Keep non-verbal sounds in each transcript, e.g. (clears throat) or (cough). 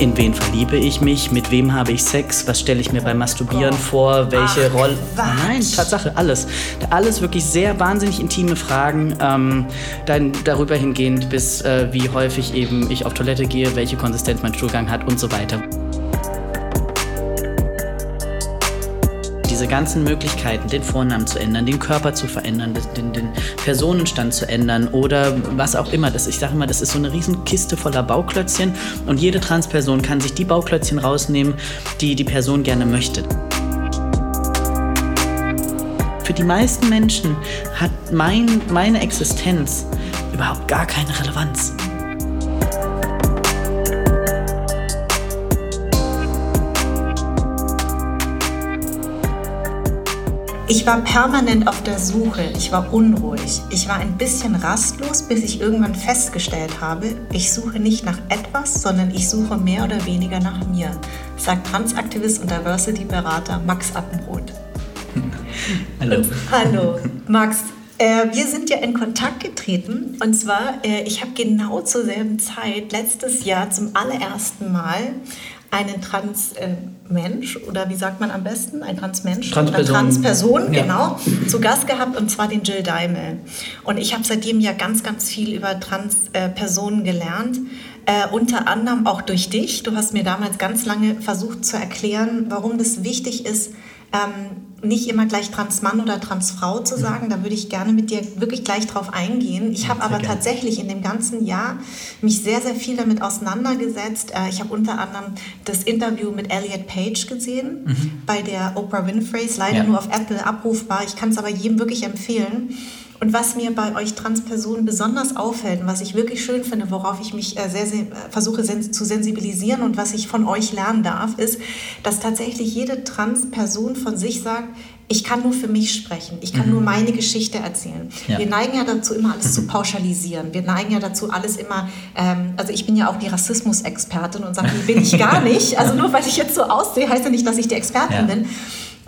In wen verliebe ich mich? Mit wem habe ich Sex? Was stelle ich mir beim Masturbieren oh. vor? Welche Rolle? Nein, Tatsache, alles. Alles wirklich sehr wahnsinnig intime Fragen. Ähm, dann darüber hingehend bis äh, wie häufig eben ich auf Toilette gehe, welche Konsistenz mein Stuhlgang hat und so weiter. Diese ganzen Möglichkeiten, den Vornamen zu ändern, den Körper zu verändern, den, den Personenstand zu ändern oder was auch immer. Das, ich sage immer, das ist so eine riesen Kiste voller Bauklötzchen und jede Transperson kann sich die Bauklötzchen rausnehmen, die die Person gerne möchte. Für die meisten Menschen hat mein, meine Existenz überhaupt gar keine Relevanz. Ich war permanent auf der Suche, ich war unruhig, ich war ein bisschen rastlos, bis ich irgendwann festgestellt habe, ich suche nicht nach etwas, sondern ich suche mehr oder weniger nach mir, sagt Transaktivist und Diversity-Berater Max Appenroth. (laughs) Hallo. hallo, Max. Äh, wir sind ja in Kontakt getreten und zwar, äh, ich habe genau zur selben Zeit letztes Jahr zum allerersten Mal einen Transmensch äh, oder wie sagt man am besten? Ein Transmensch Transperson. oder Transperson, ja. genau, zu Gast gehabt und zwar den Jill Daimel. Und ich habe seitdem ja ganz, ganz viel über Transpersonen gelernt. Äh, unter anderem auch durch dich. Du hast mir damals ganz lange versucht zu erklären, warum das wichtig ist, ähm, nicht immer gleich Transmann oder Transfrau zu sagen. Da würde ich gerne mit dir wirklich gleich drauf eingehen. Ich habe aber tatsächlich in dem ganzen Jahr mich sehr, sehr viel damit auseinandergesetzt. Äh, ich habe unter anderem das Interview mit Elliot Page gesehen mhm. bei der Oprah Winfrey. Leider ja. nur auf Apple abrufbar. Ich kann es aber jedem wirklich empfehlen. Und was mir bei euch Transpersonen besonders auffällt und was ich wirklich schön finde, worauf ich mich äh, sehr, sehr äh, versuche sen zu sensibilisieren und was ich von euch lernen darf, ist, dass tatsächlich jede Transperson von sich sagt, ich kann nur für mich sprechen, ich kann mhm. nur meine Geschichte erzählen. Ja. Wir neigen ja dazu, immer alles zu pauschalisieren. Wir neigen ja dazu, alles immer, ähm, also ich bin ja auch die Rassismusexpertin und sage, die bin ich gar (laughs) nicht. Also nur weil ich jetzt so aussehe, heißt ja nicht, dass ich die Expertin ja. bin.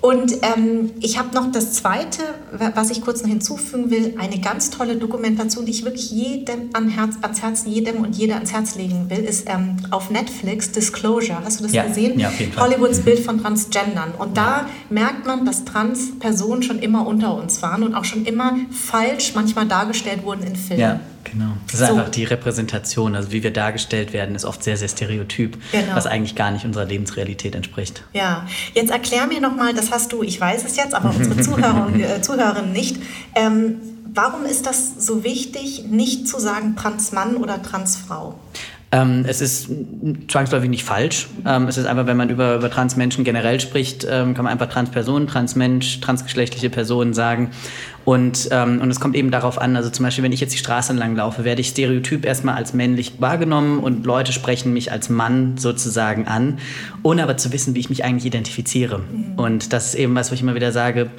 Und ähm, ich habe noch das Zweite, was ich kurz noch hinzufügen will, eine ganz tolle Dokumentation, die ich wirklich jedem an Herz, ans Herz, jedem und jeder ans Herz legen will, ist ähm, auf Netflix Disclosure. Hast du das ja. gesehen? Ja, auf jeden Fall. Hollywoods mhm. Bild von Transgendern. Und da merkt man, dass Trans-Personen schon immer unter uns waren und auch schon immer falsch manchmal dargestellt wurden in Filmen. Ja. Genau. Das ist so. einfach die Repräsentation, also wie wir dargestellt werden, ist oft sehr, sehr stereotyp, genau. was eigentlich gar nicht unserer Lebensrealität entspricht. Ja, jetzt erklär mir nochmal, das hast du, ich weiß es jetzt, aber unsere Zuhörer und äh, Zuhörerinnen nicht. Ähm, warum ist das so wichtig, nicht zu sagen Transmann oder Transfrau? Ähm, es ist zwangsläufig nicht falsch. Ähm, es ist einfach, wenn man über, über Transmenschen generell spricht, ähm, kann man einfach Transpersonen, Transmensch, transgeschlechtliche Personen sagen. Und, ähm, und es kommt eben darauf an, also zum Beispiel, wenn ich jetzt die Straße entlang laufe, werde ich stereotyp erstmal als männlich wahrgenommen und Leute sprechen mich als Mann sozusagen an, ohne aber zu wissen, wie ich mich eigentlich identifiziere. Mhm. Und das ist eben was, wo ich immer wieder sage,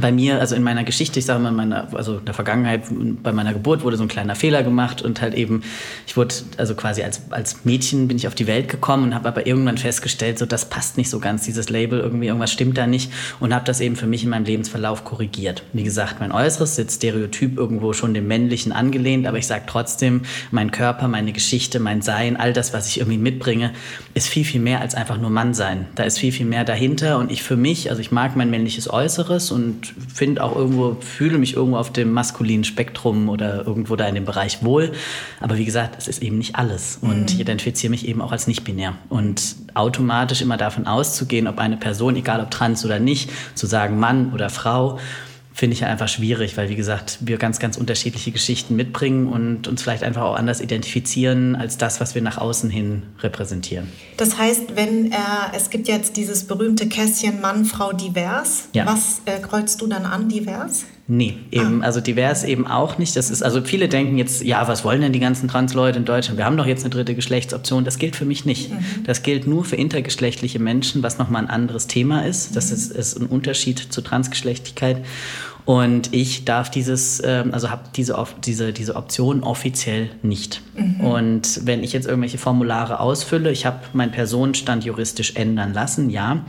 bei mir, also in meiner Geschichte, ich sage mal, in meiner, also in der Vergangenheit, bei meiner Geburt wurde so ein kleiner Fehler gemacht und halt eben, ich wurde, also quasi als, als Mädchen bin ich auf die Welt gekommen und habe aber irgendwann festgestellt, so das passt nicht so ganz, dieses Label, irgendwie irgendwas stimmt da nicht und habe das eben für mich in meinem Lebensverlauf korrigiert. Wie gesagt, mein Äußeres sitzt stereotyp irgendwo schon dem Männlichen angelehnt, aber ich sage trotzdem, mein Körper, meine Geschichte, mein Sein, all das, was ich irgendwie mitbringe, ist viel, viel mehr als einfach nur Mann sein. Da ist viel, viel mehr dahinter und ich für mich, also ich mag mein männliches Äußeres und und finde auch irgendwo, fühle mich irgendwo auf dem maskulinen Spektrum oder irgendwo da in dem Bereich wohl. Aber wie gesagt, es ist eben nicht alles. Und mhm. ich identifiziere mich eben auch als nicht-binär. Und automatisch immer davon auszugehen, ob eine Person, egal ob trans oder nicht, zu sagen Mann oder Frau, finde ich einfach schwierig, weil wie gesagt, wir ganz, ganz unterschiedliche Geschichten mitbringen und uns vielleicht einfach auch anders identifizieren als das, was wir nach außen hin repräsentieren. Das heißt, wenn äh, es gibt jetzt dieses berühmte Kästchen Mann, Frau divers, ja. was äh, kreuzt du dann an divers? Nee, eben, ah. also divers eben auch nicht. Das ist, also viele denken jetzt, ja, was wollen denn die ganzen Trans-Leute in Deutschland? Wir haben doch jetzt eine dritte Geschlechtsoption. Das gilt für mich nicht. Mhm. Das gilt nur für intergeschlechtliche Menschen, was nochmal ein anderes Thema ist. Das mhm. ist, ist ein Unterschied zur Transgeschlechtlichkeit. Und ich darf dieses, ähm, also habe diese, diese, diese Option offiziell nicht. Mhm. Und wenn ich jetzt irgendwelche Formulare ausfülle, ich habe meinen Personenstand juristisch ändern lassen, ja.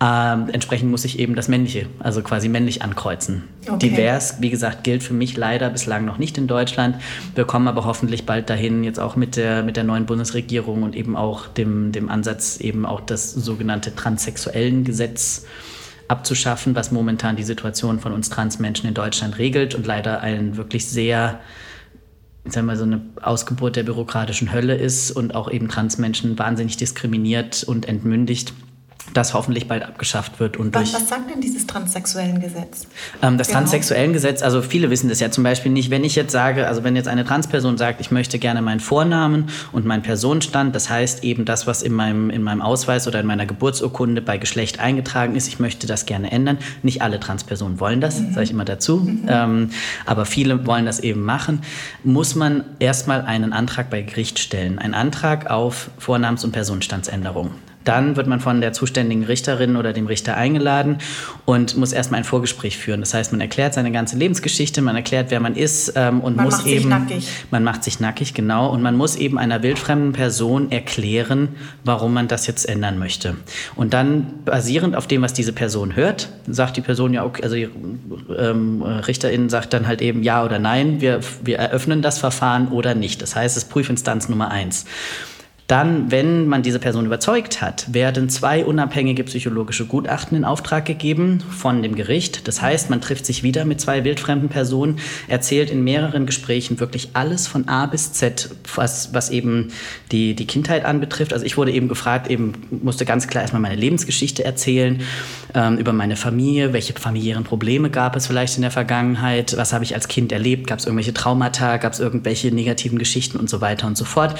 Ähm, entsprechend muss ich eben das Männliche, also quasi männlich ankreuzen. Okay. Divers, wie gesagt, gilt für mich leider bislang noch nicht in Deutschland. Wir kommen aber hoffentlich bald dahin, jetzt auch mit der, mit der neuen Bundesregierung und eben auch dem, dem Ansatz, eben auch das sogenannte transsexuellen Gesetz abzuschaffen, was momentan die Situation von uns Transmenschen in Deutschland regelt und leider ein wirklich sehr sagen wir, so eine Ausgeburt der bürokratischen Hölle ist und auch eben Transmenschen wahnsinnig diskriminiert und entmündigt das hoffentlich bald abgeschafft wird. Und was, was sagt denn dieses transsexuellen Gesetz? Ähm, das genau. transsexuellen Gesetz, also viele wissen das ja zum Beispiel nicht, wenn ich jetzt sage, also wenn jetzt eine Transperson sagt, ich möchte gerne meinen Vornamen und meinen Personenstand, das heißt eben das, was in meinem, in meinem Ausweis oder in meiner Geburtsurkunde bei Geschlecht eingetragen ist, ich möchte das gerne ändern. Nicht alle Transpersonen wollen das, mhm. sage ich immer dazu, mhm. ähm, aber viele wollen das eben machen, muss man erstmal einen Antrag bei Gericht stellen. Ein Antrag auf Vornamens- und Personenstandsänderung. Dann wird man von der zuständigen Richterin oder dem Richter eingeladen und muss erstmal ein Vorgespräch führen. Das heißt, man erklärt seine ganze Lebensgeschichte, man erklärt, wer man ist ähm, und man muss macht eben. Sich nackig. Man macht sich nackig, genau. Und man muss eben einer wildfremden Person erklären, warum man das jetzt ändern möchte. Und dann, basierend auf dem, was diese Person hört, sagt die Person ja, okay, also die ähm, Richterin sagt dann halt eben ja oder nein, wir, wir eröffnen das Verfahren oder nicht. Das heißt, es ist Prüfinstanz Nummer eins. Dann, wenn man diese Person überzeugt hat, werden zwei unabhängige psychologische Gutachten in Auftrag gegeben von dem Gericht. Das heißt, man trifft sich wieder mit zwei wildfremden Personen, erzählt in mehreren Gesprächen wirklich alles von A bis Z, was, was eben die, die Kindheit anbetrifft. Also ich wurde eben gefragt, eben musste ganz klar erstmal meine Lebensgeschichte erzählen, ähm, über meine Familie, welche familiären Probleme gab es vielleicht in der Vergangenheit, was habe ich als Kind erlebt, gab es irgendwelche Traumata, gab es irgendwelche negativen Geschichten und so weiter und so fort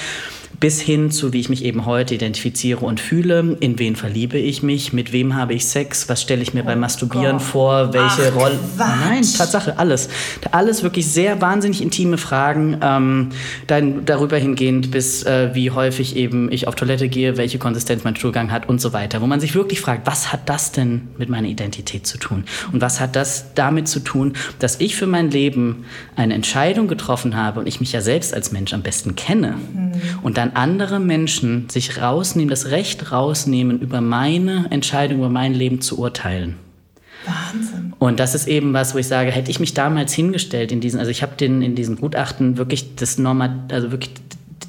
bis hin zu, wie ich mich eben heute identifiziere und fühle, in wen verliebe ich mich, mit wem habe ich Sex, was stelle ich mir oh beim Masturbieren Gott. vor, welche Rolle. Nein, Tatsache, alles. Alles wirklich sehr wahnsinnig intime Fragen, ähm, dann darüber hingehend bis äh, wie häufig eben ich auf Toilette gehe, welche Konsistenz mein Stuhlgang hat und so weiter, wo man sich wirklich fragt, was hat das denn mit meiner Identität zu tun? Und was hat das damit zu tun, dass ich für mein Leben eine Entscheidung getroffen habe und ich mich ja selbst als Mensch am besten kenne mhm. Und dann andere Menschen sich rausnehmen, das Recht rausnehmen, über meine Entscheidung, über mein Leben zu urteilen. Wahnsinn. Und das ist eben was, wo ich sage, hätte ich mich damals hingestellt in diesen, also ich habe den in diesem Gutachten wirklich das Normat, also wirklich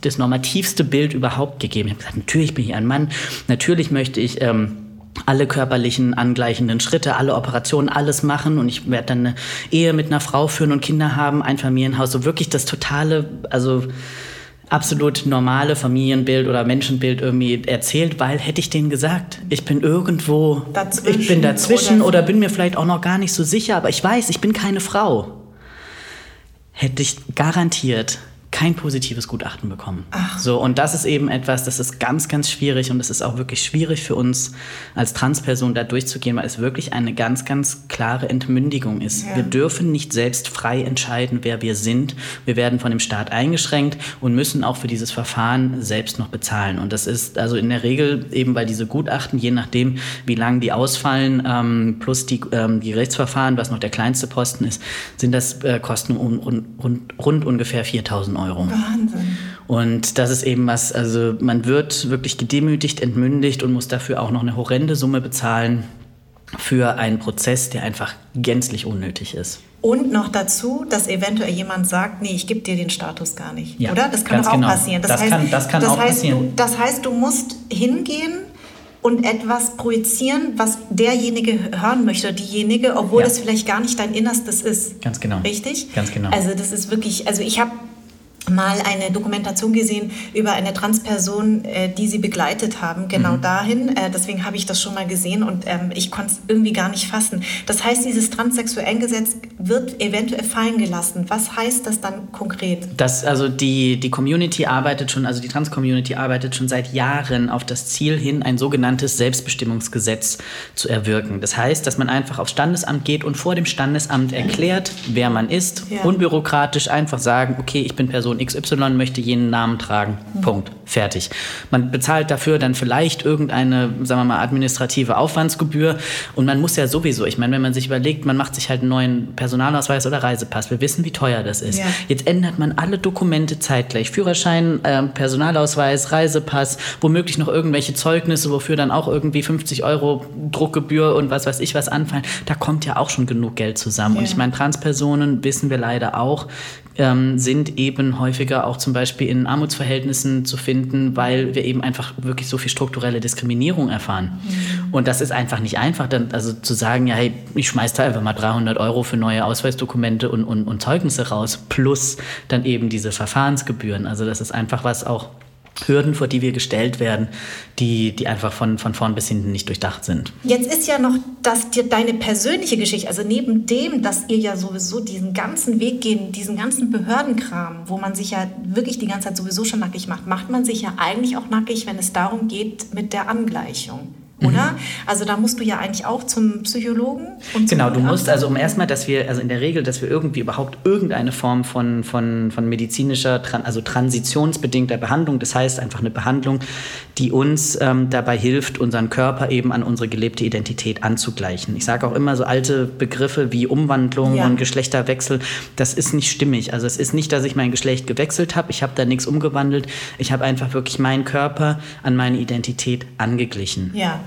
das normativste Bild überhaupt gegeben. Ich habe gesagt, natürlich bin ich ein Mann, natürlich möchte ich ähm, alle körperlichen angleichenden Schritte, alle Operationen, alles machen und ich werde dann eine Ehe mit einer Frau führen und Kinder haben, ein Familienhaus, so wirklich das totale, also absolut normale Familienbild oder Menschenbild irgendwie erzählt, weil hätte ich denen gesagt, ich bin irgendwo, dazwischen ich bin dazwischen oder, oder bin mir vielleicht auch noch gar nicht so sicher, aber ich weiß, ich bin keine Frau, hätte ich garantiert kein positives Gutachten bekommen. Ach. So, und das ist eben etwas, das ist ganz, ganz schwierig und es ist auch wirklich schwierig für uns als Transperson da durchzugehen, weil es wirklich eine ganz, ganz klare Entmündigung ist. Ja. Wir dürfen nicht selbst frei entscheiden, wer wir sind. Wir werden von dem Staat eingeschränkt und müssen auch für dieses Verfahren selbst noch bezahlen. Und das ist also in der Regel eben, weil diese Gutachten, je nachdem, wie lang die ausfallen, ähm, plus die, ähm, die Rechtsverfahren, was noch der kleinste Posten ist, sind das äh, Kosten um, rund, rund, rund ungefähr 4000 Euro. Wahnsinn. Und das ist eben was, also man wird wirklich gedemütigt, entmündigt und muss dafür auch noch eine horrende Summe bezahlen für einen Prozess, der einfach gänzlich unnötig ist. Und noch dazu, dass eventuell jemand sagt, nee, ich gebe dir den Status gar nicht. Ja, oder? Das kann auch genau. passieren. Das, das, heißt, kann, das kann das auch heißt, passieren. Du, das heißt, du musst hingehen und etwas projizieren, was derjenige hören möchte, diejenige, obwohl ja. das vielleicht gar nicht dein Innerstes ist. Ganz genau. Richtig? Ganz genau. Also das ist wirklich, also ich habe mal eine Dokumentation gesehen über eine Transperson, äh, die sie begleitet haben, genau mhm. dahin. Äh, deswegen habe ich das schon mal gesehen und ähm, ich konnte es irgendwie gar nicht fassen. Das heißt, dieses transsexuellen Gesetz wird eventuell fallen gelassen. Was heißt das dann konkret? Das, also die, die Community arbeitet schon, also die Trans-Community arbeitet schon seit Jahren auf das Ziel hin, ein sogenanntes Selbstbestimmungsgesetz zu erwirken. Das heißt, dass man einfach aufs Standesamt geht und vor dem Standesamt erklärt, wer man ist, ja. unbürokratisch einfach sagen, okay, ich bin Person XY möchte jenen Namen tragen. Mhm. Punkt. Fertig. Man bezahlt dafür dann vielleicht irgendeine, sagen wir mal, administrative Aufwandsgebühr. Und man muss ja sowieso, ich meine, wenn man sich überlegt, man macht sich halt einen neuen Personalausweis oder Reisepass. Wir wissen, wie teuer das ist. Ja. Jetzt ändert man alle Dokumente zeitgleich. Führerschein, äh, Personalausweis, Reisepass, womöglich noch irgendwelche Zeugnisse, wofür dann auch irgendwie 50 Euro Druckgebühr und was weiß ich was anfallen. Da kommt ja auch schon genug Geld zusammen. Ja. Und ich meine, Transpersonen, wissen wir leider auch, ähm, sind eben häufiger auch zum Beispiel in Armutsverhältnissen zu finden, weil wir eben einfach wirklich so viel strukturelle Diskriminierung erfahren. Mhm. Und das ist einfach nicht einfach, dann also zu sagen, ja, hey, ich schmeiß da einfach mal 300 Euro für neue Ausweisdokumente und, und, und Zeugnisse raus, plus dann eben diese Verfahrensgebühren. Also das ist einfach was auch Hürden, vor die wir gestellt werden, die, die einfach von, von vorn bis hinten nicht durchdacht sind. Jetzt ist ja noch das, die, deine persönliche Geschichte, also neben dem, dass ihr ja sowieso diesen ganzen Weg gehen, diesen ganzen Behördenkram, wo man sich ja wirklich die ganze Zeit sowieso schon nackig macht, macht man sich ja eigentlich auch nackig, wenn es darum geht mit der Angleichung oder? Mhm. Also da musst du ja eigentlich auch zum Psychologen. Und genau, du musst also um erstmal, dass wir, also in der Regel, dass wir irgendwie überhaupt irgendeine Form von, von, von medizinischer, also transitionsbedingter Behandlung, das heißt einfach eine Behandlung, die uns ähm, dabei hilft, unseren Körper eben an unsere gelebte Identität anzugleichen. Ich sage auch immer so alte Begriffe wie Umwandlung ja. und Geschlechterwechsel, das ist nicht stimmig. Also es ist nicht, dass ich mein Geschlecht gewechselt habe, ich habe da nichts umgewandelt, ich habe einfach wirklich meinen Körper an meine Identität angeglichen. Ja.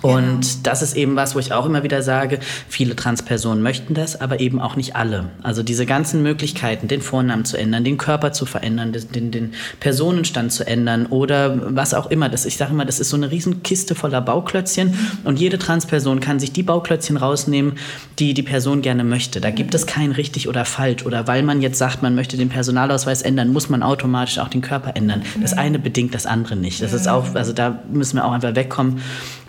Und genau. das ist eben was, wo ich auch immer wieder sage, viele Transpersonen möchten das, aber eben auch nicht alle. Also diese ganzen Möglichkeiten, den Vornamen zu ändern, den Körper zu verändern, den, den Personenstand zu ändern oder was auch immer. Das, ich sage immer, das ist so eine riesen Kiste voller Bauklötzchen und jede Transperson kann sich die Bauklötzchen rausnehmen, die die Person gerne möchte. Da gibt es kein richtig oder falsch. Oder weil man jetzt sagt, man möchte den Personalausweis ändern, muss man automatisch auch den Körper ändern. Das eine bedingt das andere nicht. Das ist auch, also da müssen wir auch einfach wegkommen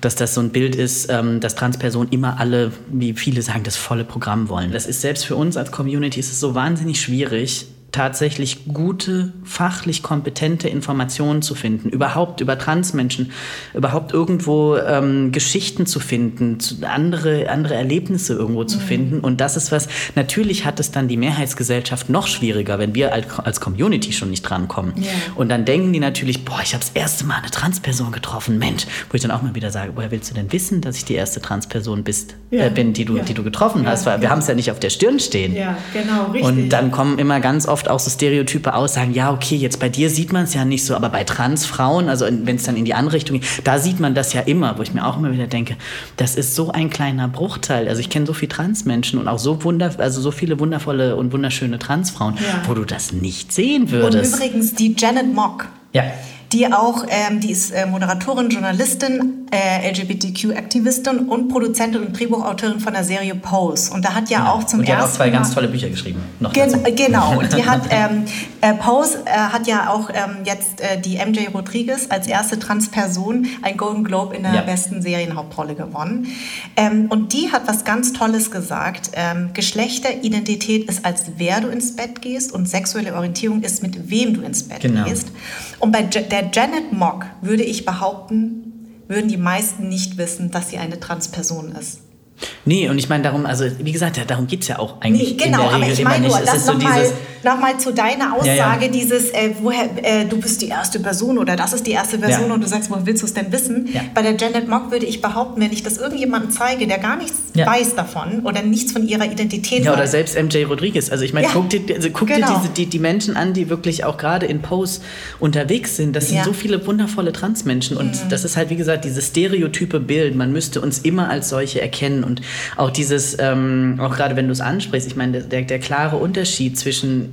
dass das so ein Bild ist, ähm, dass Transpersonen immer alle, wie viele sagen, das volle Programm wollen. Das ist selbst für uns als Community ist es so wahnsinnig schwierig, tatsächlich gute, fachlich kompetente Informationen zu finden, überhaupt über Transmenschen, überhaupt irgendwo ähm, Geschichten zu finden, zu, andere, andere Erlebnisse irgendwo zu mhm. finden. Und das ist was, natürlich hat es dann die Mehrheitsgesellschaft noch schwieriger, wenn wir als, als Community schon nicht drankommen. Yeah. Und dann denken die natürlich, boah, ich habe das erste Mal eine Transperson getroffen, Mensch, wo ich dann auch mal wieder sage, woher willst du denn wissen, dass ich die erste Transperson bist, ja. äh, bin, die du, ja. die du getroffen hast? Weil wir haben es ja nicht auf der Stirn stehen. Ja, genau, richtig. Und dann kommen immer ganz oft oft auch so stereotype Aussagen, ja, okay, jetzt bei dir sieht man es ja nicht so, aber bei Transfrauen, also wenn es dann in die andere Richtung geht, da sieht man das ja immer, wo ich mir auch immer wieder denke, das ist so ein kleiner Bruchteil. Also ich kenne so viele Transmenschen und auch so wunder, also so viele wundervolle und wunderschöne Transfrauen, ja. wo du das nicht sehen würdest. Und übrigens die Janet Mock. Ja die auch, ähm, die ist äh, Moderatorin, Journalistin, äh, LGBTQ-Aktivistin und Produzentin und Drehbuchautorin von der Serie Pose. Und da hat ja genau. auch zum und die ersten hat auch zwei Mal, ganz tolle Bücher geschrieben. Noch gen dazu. Genau. Und die hat (laughs) ähm, äh, Pose äh, hat ja auch ähm, jetzt äh, die MJ Rodriguez als erste Transperson ein Golden Globe in der ja. besten Serienhauptrolle gewonnen. Ähm, und die hat was ganz Tolles gesagt. Ähm, Geschlechteridentität ist als wer du ins Bett gehst und sexuelle Orientierung ist mit wem du ins Bett genau. gehst. Und bei der Janet Mock würde ich behaupten, würden die meisten nicht wissen, dass sie eine Transperson ist. Nee, und ich meine darum, also wie gesagt, darum geht es ja auch eigentlich. Nee, genau, aber ich meine nur, das so nochmal noch mal zu deiner Aussage, ja, ja. dieses, äh, woher, äh, du bist die erste Person oder das ist die erste Person ja. und du sagst, woher willst du es denn wissen? Bei der Janet Mock würde ich behaupten, wenn ich das irgendjemandem zeige, der gar nichts weiß davon oder nichts von ihrer Identität Ja, oder selbst MJ Rodriguez. Also ich meine, guck dir, also guck genau. dir diese, die, die Menschen an, die wirklich auch gerade in Pose unterwegs sind. Das sind so viele wundervolle Transmenschen und mhm. das ist halt, wie gesagt, dieses stereotype Bild. Man müsste uns immer als solche erkennen und auch dieses, ähm, auch gerade wenn du es ansprichst, ich meine, der, der klare Unterschied zwischen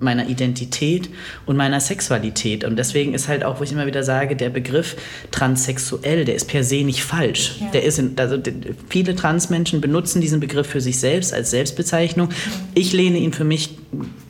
meiner Identität und meiner Sexualität. Und deswegen ist halt auch, wo ich immer wieder sage, der Begriff transsexuell, der ist per se nicht falsch. Ja. Der ist in, also viele Transmenschen benutzen diesen Begriff für sich selbst als Selbstbezeichnung. Ich lehne ihn für mich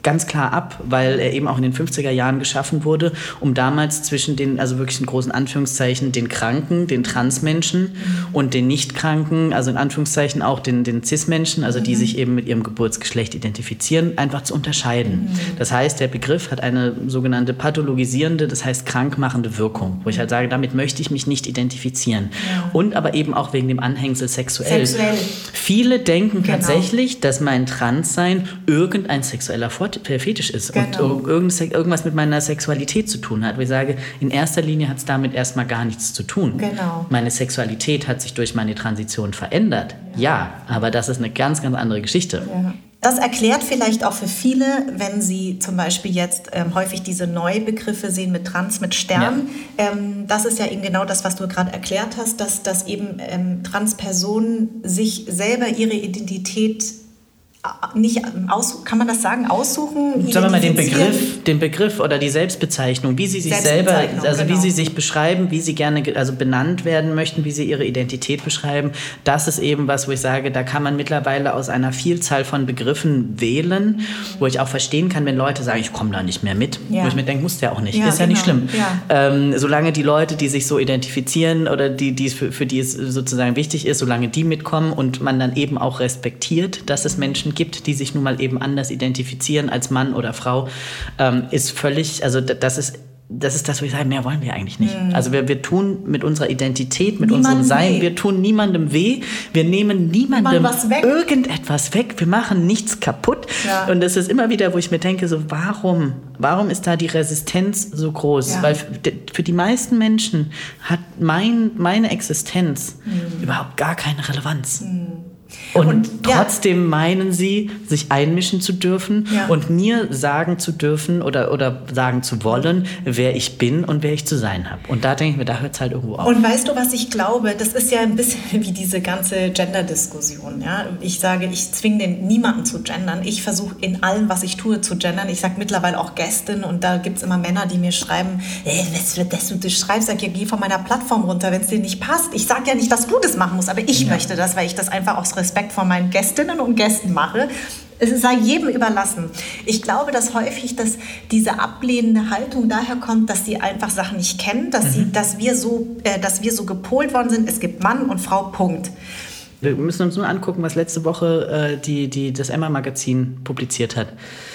ganz klar ab, weil er eben auch in den 50er Jahren geschaffen wurde, um damals zwischen den, also wirklich in großen Anführungszeichen, den Kranken, den Transmenschen mhm. und den Nichtkranken, also in Anführungszeichen auch den, den Cis-Menschen, also die mhm. sich eben mit ihrem Geburtsgeschlecht identifizieren, einfach zu unterscheiden. Das heißt, der Begriff hat eine sogenannte pathologisierende, das heißt krankmachende Wirkung, wo ich halt sage, damit möchte ich mich nicht identifizieren. Ja. Und aber eben auch wegen dem Anhängsel sexuell. sexuell. Viele denken genau. tatsächlich, dass mein Transsein irgendein sexueller Vorteil Fetisch ist genau. und irgendwas mit meiner Sexualität zu tun hat. Wo ich sage, in erster Linie hat es damit erstmal gar nichts zu tun. Genau. Meine Sexualität hat sich durch meine Transition verändert. Ja, ja aber das ist eine ganz, ganz andere Geschichte. Ja. Das erklärt vielleicht auch für viele, wenn sie zum Beispiel jetzt ähm, häufig diese Neubegriffe sehen mit Trans, mit Stern. Ja. Ähm, das ist ja eben genau das, was du gerade erklärt hast, dass, dass eben ähm, Transpersonen sich selber ihre Identität nicht aus, kann man das sagen, aussuchen? Sagen wir mal den Begriff, den Begriff oder die Selbstbezeichnung, wie sie sich selber, also genau. wie sie sich beschreiben, wie sie gerne also benannt werden möchten, wie sie ihre Identität beschreiben. Das ist eben was, wo ich sage, da kann man mittlerweile aus einer Vielzahl von Begriffen wählen, wo ich auch verstehen kann, wenn Leute sagen, ich komme da nicht mehr mit. Ja. Wo ich mir denke, muss der auch nicht. Ja, ist ja genau. nicht schlimm. Ja. Ähm, solange die Leute, die sich so identifizieren oder die, die für, für die es sozusagen wichtig ist, solange die mitkommen und man dann eben auch respektiert, dass es Menschen Menschen gibt, die sich nun mal eben anders identifizieren als Mann oder Frau, ähm, ist völlig, also das ist das ist das, wo ich sage, mehr wollen wir eigentlich nicht. Mhm. Also wir, wir tun mit unserer Identität, mit Niemand unserem Sein, weh. wir tun niemandem weh, wir nehmen niemandem weg. irgendetwas weg, wir machen nichts kaputt. Ja. Und das ist immer wieder, wo ich mir denke, so warum, warum ist da die Resistenz so groß? Ja. Weil für die meisten Menschen hat mein, meine Existenz mhm. überhaupt gar keine Relevanz. Mhm. Und, und trotzdem ja. meinen sie, sich einmischen zu dürfen ja. und mir sagen zu dürfen oder, oder sagen zu wollen, wer ich bin und wer ich zu sein habe. Und da denke ich mir, da hört es halt irgendwo auf. Und weißt du, was ich glaube? Das ist ja ein bisschen (laughs) wie diese ganze Gender-Diskussion. Ja? Ich sage, ich zwinge niemanden zu gendern. Ich versuche in allem, was ich tue, zu gendern. Ich sage mittlerweile auch Gästin und da gibt es immer Männer, die mir schreiben, ey, was wird das, du schreibst? Sag, ja, geh von meiner Plattform runter, wenn es dir nicht passt. Ich sage ja nicht, dass du das machen musst, aber ich ja. möchte das, weil ich das einfach aus Respekt vor meinen Gästinnen und Gästen mache. Es sei jedem überlassen. Ich glaube, dass häufig dass diese ablehnende Haltung daher kommt, dass sie einfach Sachen nicht kennen, dass, mhm. sie, dass, wir so, äh, dass wir so gepolt worden sind, es gibt Mann und Frau, Punkt. Wir müssen uns nur angucken, was letzte Woche äh, die, die, das Emma-Magazin publiziert hat.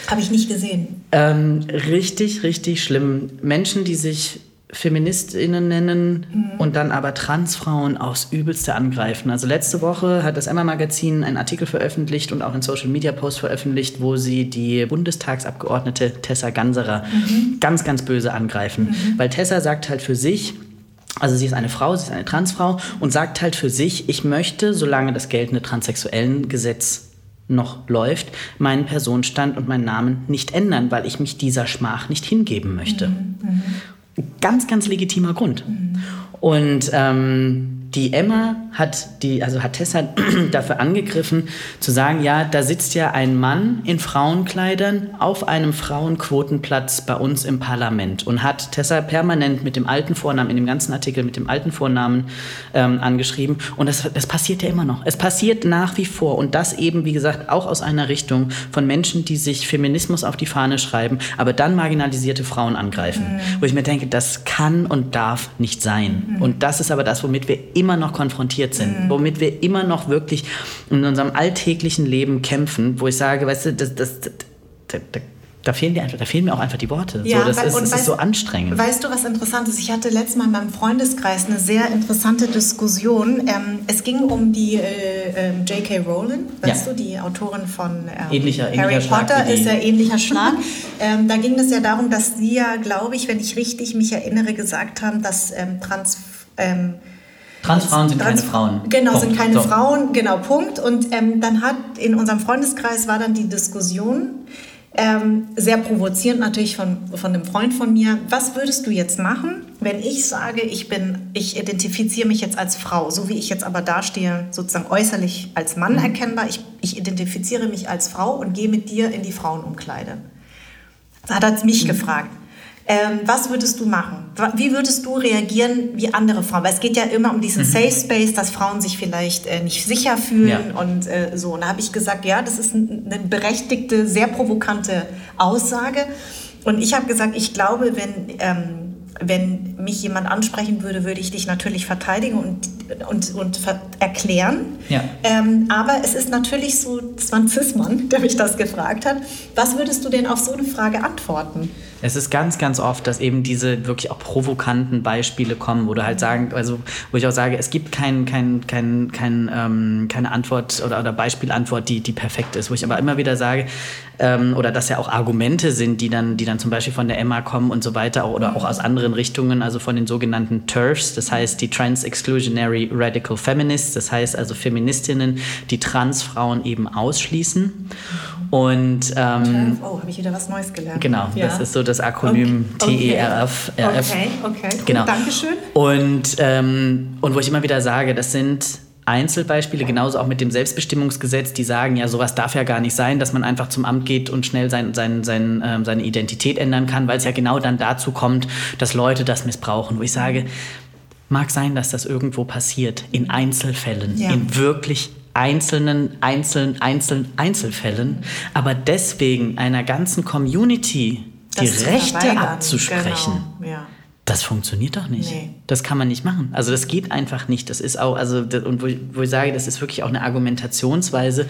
Habe ich nicht gesehen. Ähm, richtig, richtig schlimm. Menschen, die sich Feministinnen nennen mhm. und dann aber Transfrauen aufs Übelste angreifen. Also letzte Woche hat das Emma-Magazin einen Artikel veröffentlicht und auch einen Social-Media-Post veröffentlicht, wo sie die Bundestagsabgeordnete Tessa Ganserer mhm. ganz, ganz böse angreifen. Mhm. Weil Tessa sagt halt für sich, also sie ist eine Frau, sie ist eine Transfrau und sagt halt für sich, ich möchte, solange das geltende transsexuellen Gesetz noch läuft, meinen Personenstand und meinen Namen nicht ändern, weil ich mich dieser Schmach nicht hingeben möchte. Mhm. Ganz, ganz legitimer Grund. Mhm. Und ähm, die Emma hat die, also hat Tessa (clears throat) dafür angegriffen, zu sagen, ja, da sitzt ja ein Mann in Frauenkleidern auf einem Frauenquotenplatz bei uns im Parlament und hat Tessa permanent mit dem alten Vornamen, in dem ganzen Artikel mit dem alten Vornamen ähm, angeschrieben. Und das, das passiert ja immer noch. Es passiert nach wie vor. Und das eben, wie gesagt, auch aus einer Richtung von Menschen, die sich Feminismus auf die Fahne schreiben, aber dann marginalisierte Frauen angreifen. Mhm. Wo ich mir denke, das kann und darf nicht sein. Mhm. Und das ist aber das, womit wir immer noch konfrontiert sind, mhm. womit wir immer noch wirklich in unserem alltäglichen Leben kämpfen, wo ich sage, weißt du, das, das, das, das da fehlen, dir da fehlen mir auch einfach die Worte. Ja, so, das, ist, das weißt, ist, so anstrengend. Weißt du, was interessant ist? Ich hatte letztes Mal in meinem Freundeskreis eine sehr interessante Diskussion. Ähm, es ging um die äh, äh, J.K. Rowling, weißt ja. du, die Autorin von ähm, ähnlicher, Harry ähnlicher Potter, ist ja ähnlicher Schlag. (laughs) ähm, da ging es ja darum, dass sie ja, glaube ich, wenn ich richtig mich erinnere, gesagt haben, dass ähm, Trans ähm, Transfrauen sind Trans keine Frauen. Genau, Punkt. sind keine so. Frauen, genau, Punkt. Und ähm, dann hat in unserem Freundeskreis war dann die Diskussion, ähm, sehr provozierend natürlich von, von einem Freund von mir. Was würdest du jetzt machen, wenn ich sage, ich bin, ich identifiziere mich jetzt als Frau, so wie ich jetzt aber dastehe, sozusagen äußerlich als Mann mhm. erkennbar, ich, ich identifiziere mich als Frau und gehe mit dir in die Frauenumkleide. Da hat er mich mhm. gefragt Ähm, was würdest du machen? Wie würdest du reagieren wie andere Frauen? Weil es geht ja immer um diesen mhm. Safe Space, dass Frauen sich vielleicht äh, nicht sicher fühlen ja. und äh, so. Und da habe ich gesagt, ja, das ist eine berechtigte, sehr provokante Aussage. Und ich habe gesagt, ich glaube, wenn... Ähm, wenn mich jemand ansprechen würde, würde ich dich natürlich verteidigen und, und, und erklären. Ja. Ähm, aber es ist natürlich so, es war ein Cis-Mann, (laughs) der mich das gefragt hat. Was würdest du denn auf so eine Frage antworten? Es ist ganz, ganz oft, dass eben diese wirklich auch provokanten Beispiele kommen, wo du halt sagen, also wo ich auch sage, es gibt kein, kein, kein, kein, ähm, keine Antwort oder, oder Beispielantwort, die, die perfekt ist. Wo ich aber immer wieder sage, ähm, oder dass ja auch Argumente sind, die dann, die dann zum Beispiel von der Emma kommen und so weiter, oder auch aus anderen Richtungen, also von den sogenannten TERFs, das heißt die Trans Exclusionary Radical Feminists, das heißt also Feministinnen, die Transfrauen eben ausschließen. Und ähm, oh, habe ich wieder was Neues gelernt. Genau, ja. das ist so das Akronym okay. TERF. Okay, okay, genau. Gut, Dankeschön. Und, ähm, und wo ich immer wieder sage, das sind Einzelbeispiele, genauso auch mit dem Selbstbestimmungsgesetz, die sagen, ja, sowas darf ja gar nicht sein, dass man einfach zum Amt geht und schnell sein, sein, sein, ähm, seine Identität ändern kann, weil es ja genau dann dazu kommt, dass Leute das missbrauchen, wo ich sage, mag sein, dass das irgendwo passiert, in Einzelfällen, ja. in wirklich einzelnen, einzelnen, einzelnen Einzelfällen, aber deswegen einer ganzen Community die Rechte abzusprechen. Genau. Ja das funktioniert doch nicht. Nee. Das kann man nicht machen. Also das geht einfach nicht. Das ist auch, also, und wo ich, wo ich sage, das ist wirklich auch eine Argumentationsweise,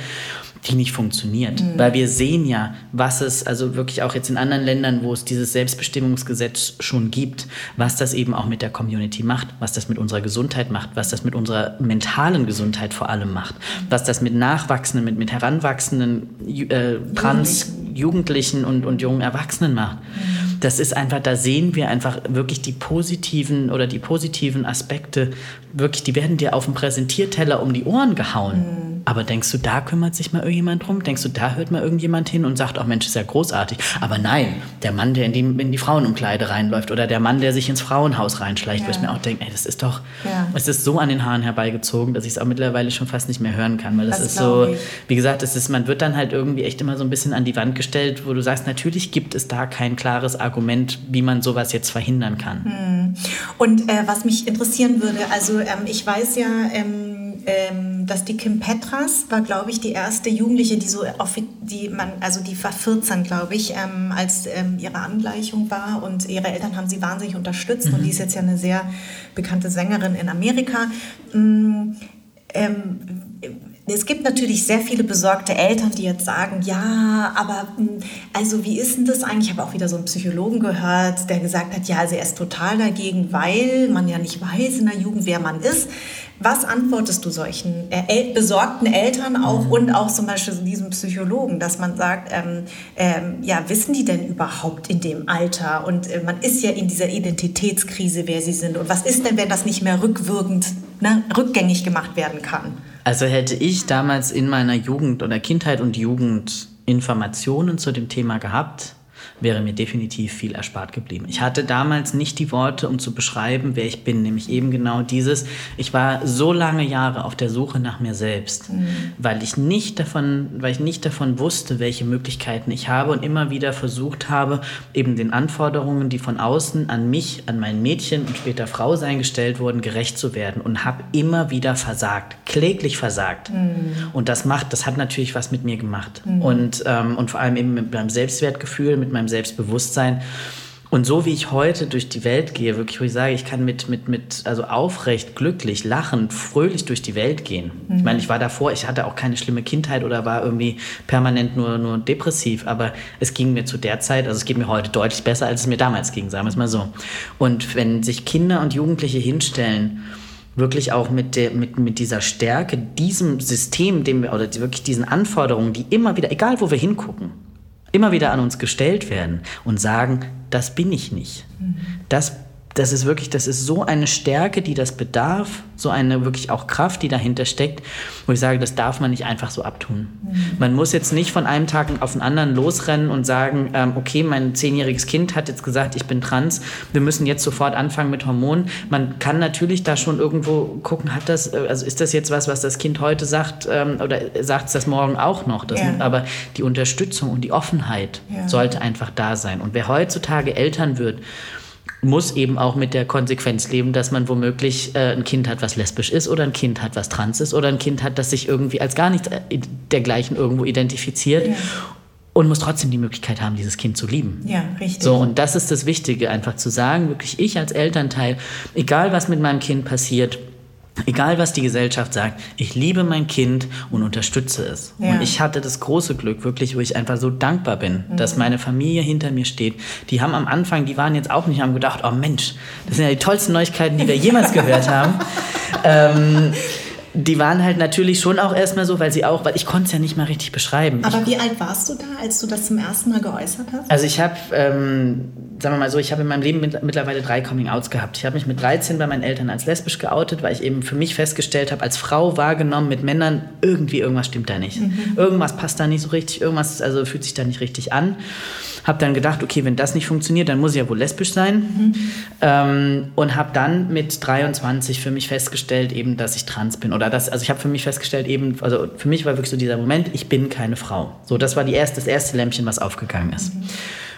die nicht funktioniert. Mhm. Weil wir sehen ja, was es, also wirklich auch jetzt in anderen Ländern, wo es dieses Selbstbestimmungsgesetz schon gibt, was das eben auch mit der Community macht, was das mit unserer Gesundheit macht, was das mit unserer mentalen Gesundheit vor allem macht, was das mit Nachwachsenden, mit, mit heranwachsenden äh, Trans, Jugendlichen und, und jungen Erwachsenen macht. Mhm das ist einfach, da sehen wir einfach wirklich die positiven oder die positiven Aspekte, wirklich, die werden dir auf dem Präsentierteller um die Ohren gehauen. Mhm. Aber denkst du, da kümmert sich mal irgendjemand drum? Denkst du, da hört mal irgendjemand hin und sagt, oh Mensch, ist ja großartig. Aber nein, der Mann, der in die, in die Frauenumkleide reinläuft oder der Mann, der sich ins Frauenhaus reinschleicht, ja. wo ich mir auch denke, ey, das ist doch, ja. es ist so an den Haaren herbeigezogen, dass ich es auch mittlerweile schon fast nicht mehr hören kann. Weil das, das ist so, ich. wie gesagt, es ist, man wird dann halt irgendwie echt immer so ein bisschen an die Wand gestellt, wo du sagst, natürlich gibt es da kein klares Argument, wie man sowas jetzt verhindern kann. Hm. Und äh, was mich interessieren würde, also ähm, ich weiß ja, ähm, ähm, dass die Kim Petras war, glaube ich, die erste Jugendliche, die so, die man, also die war 14, glaube ich, ähm, als ähm, ihre Angleichung war und ihre Eltern haben sie wahnsinnig unterstützt mhm. und die ist jetzt ja eine sehr bekannte Sängerin in Amerika. Es gibt natürlich sehr viele besorgte Eltern, die jetzt sagen, ja, aber hm, also wie ist denn das eigentlich? Ich habe auch wieder so einen Psychologen gehört, der gesagt hat, ja, also er ist total dagegen, weil man ja nicht weiß in der Jugend, wer man ist. Was antwortest du solchen äh, besorgten Eltern auch mhm. und auch zum Beispiel diesem Psychologen, dass man sagt, ähm, ähm, ja, wissen die denn überhaupt in dem Alter? Und äh, man ist ja in dieser Identitätskrise, wer sie sind. Und was ist denn, wenn das nicht mehr rückwirkend, ne, rückgängig gemacht werden kann? Also hätte ich damals in meiner Jugend oder Kindheit und Jugend Informationen zu dem Thema gehabt, wäre mir definitiv viel erspart geblieben. Ich hatte damals nicht die Worte, um zu beschreiben, wer ich bin, nämlich eben genau dieses. Ich war so lange Jahre auf der Suche nach mir selbst, mhm. weil ich nicht davon, weil ich nicht davon wusste, welche Möglichkeiten ich habe und immer wieder versucht habe, eben den Anforderungen, die von außen an mich, an mein Mädchen und später Frau sein gestellt wurden, gerecht zu werden und habe immer wieder versagt, kläglich versagt. Mhm. Und das macht, das hat natürlich was mit mir gemacht mhm. und ähm, und vor allem eben mit meinem Selbstwertgefühl, mit meinem meinem Selbstbewusstsein. Und so wie ich heute durch die Welt gehe, wirklich, wo ich sage, ich kann mit, mit, mit, also aufrecht, glücklich, lachend, fröhlich durch die Welt gehen. Mhm. Ich meine, ich war davor, ich hatte auch keine schlimme Kindheit oder war irgendwie permanent nur, nur depressiv, aber es ging mir zu der Zeit, also es geht mir heute deutlich besser, als es mir damals ging, sagen wir es mal so. Und wenn sich Kinder und Jugendliche hinstellen, wirklich auch mit, der, mit, mit dieser Stärke, diesem System, dem wir, oder wirklich diesen Anforderungen, die immer wieder, egal wo wir hingucken, immer wieder an uns gestellt werden und sagen, das bin ich nicht. Das das ist wirklich, das ist so eine Stärke, die das bedarf, so eine wirklich auch Kraft, die dahinter steckt, wo ich sage, das darf man nicht einfach so abtun. Mhm. Man muss jetzt nicht von einem Tag auf den anderen losrennen und sagen, ähm, okay, mein zehnjähriges Kind hat jetzt gesagt, ich bin trans, wir müssen jetzt sofort anfangen mit Hormonen. Man kann natürlich da schon irgendwo gucken, hat das, äh, also ist das jetzt was, was das Kind heute sagt ähm, oder sagt es das morgen auch noch? Das, ja. Aber die Unterstützung und die Offenheit ja. sollte einfach da sein. Und wer heutzutage Eltern wird, muss eben auch mit der Konsequenz leben, dass man womöglich äh, ein Kind hat, was lesbisch ist oder ein Kind hat, was trans ist oder ein Kind hat, das sich irgendwie als gar nicht äh, dergleichen irgendwo identifiziert. Ja. Und muss trotzdem die Möglichkeit haben, dieses Kind zu lieben. Ja, richtig. So, und das ist das Wichtige, einfach zu sagen, wirklich ich als Elternteil, egal was mit meinem Kind passiert, Egal, was die Gesellschaft sagt, ich liebe mein Kind und unterstütze es. Ja. Und ich hatte das große Glück, wirklich, wo ich einfach so dankbar bin, mhm. dass meine Familie hinter mir steht. Die haben am Anfang, die waren jetzt auch nicht, haben gedacht, oh Mensch, das sind ja die tollsten Neuigkeiten, die wir jemals gehört haben. (laughs) ähm, die waren halt natürlich schon auch erstmal so, weil sie auch, weil ich konnte es ja nicht mal richtig beschreiben. Aber ich, wie alt warst du da, als du das zum ersten Mal geäußert hast? Also ich habe, ähm, sagen wir mal so, ich habe in meinem Leben mit, mittlerweile drei Coming-outs gehabt. Ich habe mich mit 13 bei meinen Eltern als lesbisch geoutet, weil ich eben für mich festgestellt habe, als Frau wahrgenommen mit Männern, irgendwie irgendwas stimmt da nicht. Mhm. Irgendwas passt da nicht so richtig, irgendwas also fühlt sich da nicht richtig an. Habe dann gedacht, okay, wenn das nicht funktioniert, dann muss ich ja wohl lesbisch sein. Mhm. Ähm, und habe dann mit 23 für mich festgestellt, eben, dass ich trans bin. Oder das, also ich habe für mich festgestellt, eben, also für mich war wirklich so dieser Moment, ich bin keine Frau. So, das war die erste, das erste Lämpchen, was aufgegangen ist. Mhm.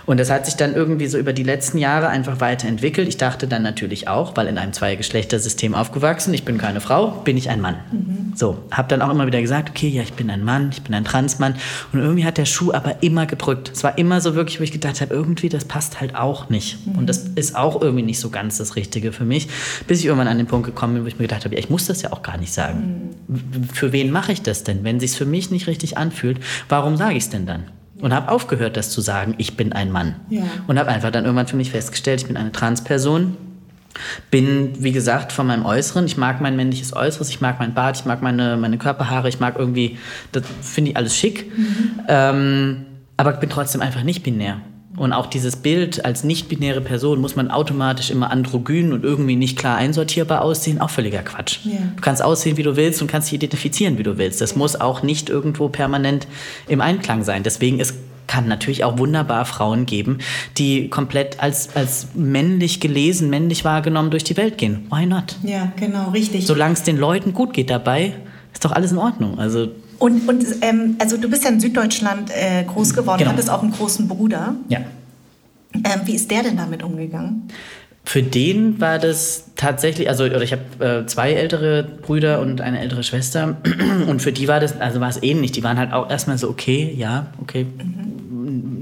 Und das hat sich dann irgendwie so über die letzten Jahre einfach weiterentwickelt. Ich dachte dann natürlich auch, weil in einem Zweigeschlechtersystem aufgewachsen, ich bin keine Frau, bin ich ein Mann. Mhm. So, habe dann auch immer wieder gesagt, okay, ja, ich bin ein Mann, ich bin ein Transmann. Und irgendwie hat der Schuh aber immer gedrückt. Es war immer so wirklich, wo ich gedacht habe, irgendwie, das passt halt auch nicht. Mhm. Und das ist auch irgendwie nicht so ganz das Richtige für mich. Bis ich irgendwann an den Punkt gekommen bin, wo ich mir gedacht habe, ja, ich muss das ja auch gar nicht sagen. Mhm. Für wen mache ich das denn? Wenn es sich für mich nicht richtig anfühlt, warum sage ich es denn dann? Und habe aufgehört, das zu sagen, ich bin ein Mann. Ja. Und habe einfach dann irgendwann für mich festgestellt, ich bin eine Transperson. Bin, wie gesagt, von meinem Äußeren. Ich mag mein männliches Äußeres, ich mag mein Bart, ich mag meine, meine Körperhaare, ich mag irgendwie, das finde ich alles schick. Mhm. Ähm, aber bin trotzdem einfach nicht binär. Und auch dieses Bild als nicht-binäre Person muss man automatisch immer androgyn und irgendwie nicht klar einsortierbar aussehen, auch völliger Quatsch. Ja. Du kannst aussehen, wie du willst und kannst dich identifizieren, wie du willst. Das muss auch nicht irgendwo permanent im Einklang sein. Deswegen es kann natürlich auch wunderbar Frauen geben, die komplett als, als männlich gelesen, männlich wahrgenommen durch die Welt gehen. Why not? Ja, genau, richtig. Solange es den Leuten gut geht dabei, ist doch alles in Ordnung. Also und, und ähm, also du bist ja in Süddeutschland äh, groß geworden, genau. hattest auch einen großen Bruder. Ja. Ähm, wie ist der denn damit umgegangen? Für den war das tatsächlich, also ich habe äh, zwei ältere Brüder und eine ältere Schwester (clears throat) und für die war das, also war es ähnlich. Die waren halt auch erstmal so, okay, ja, okay, mhm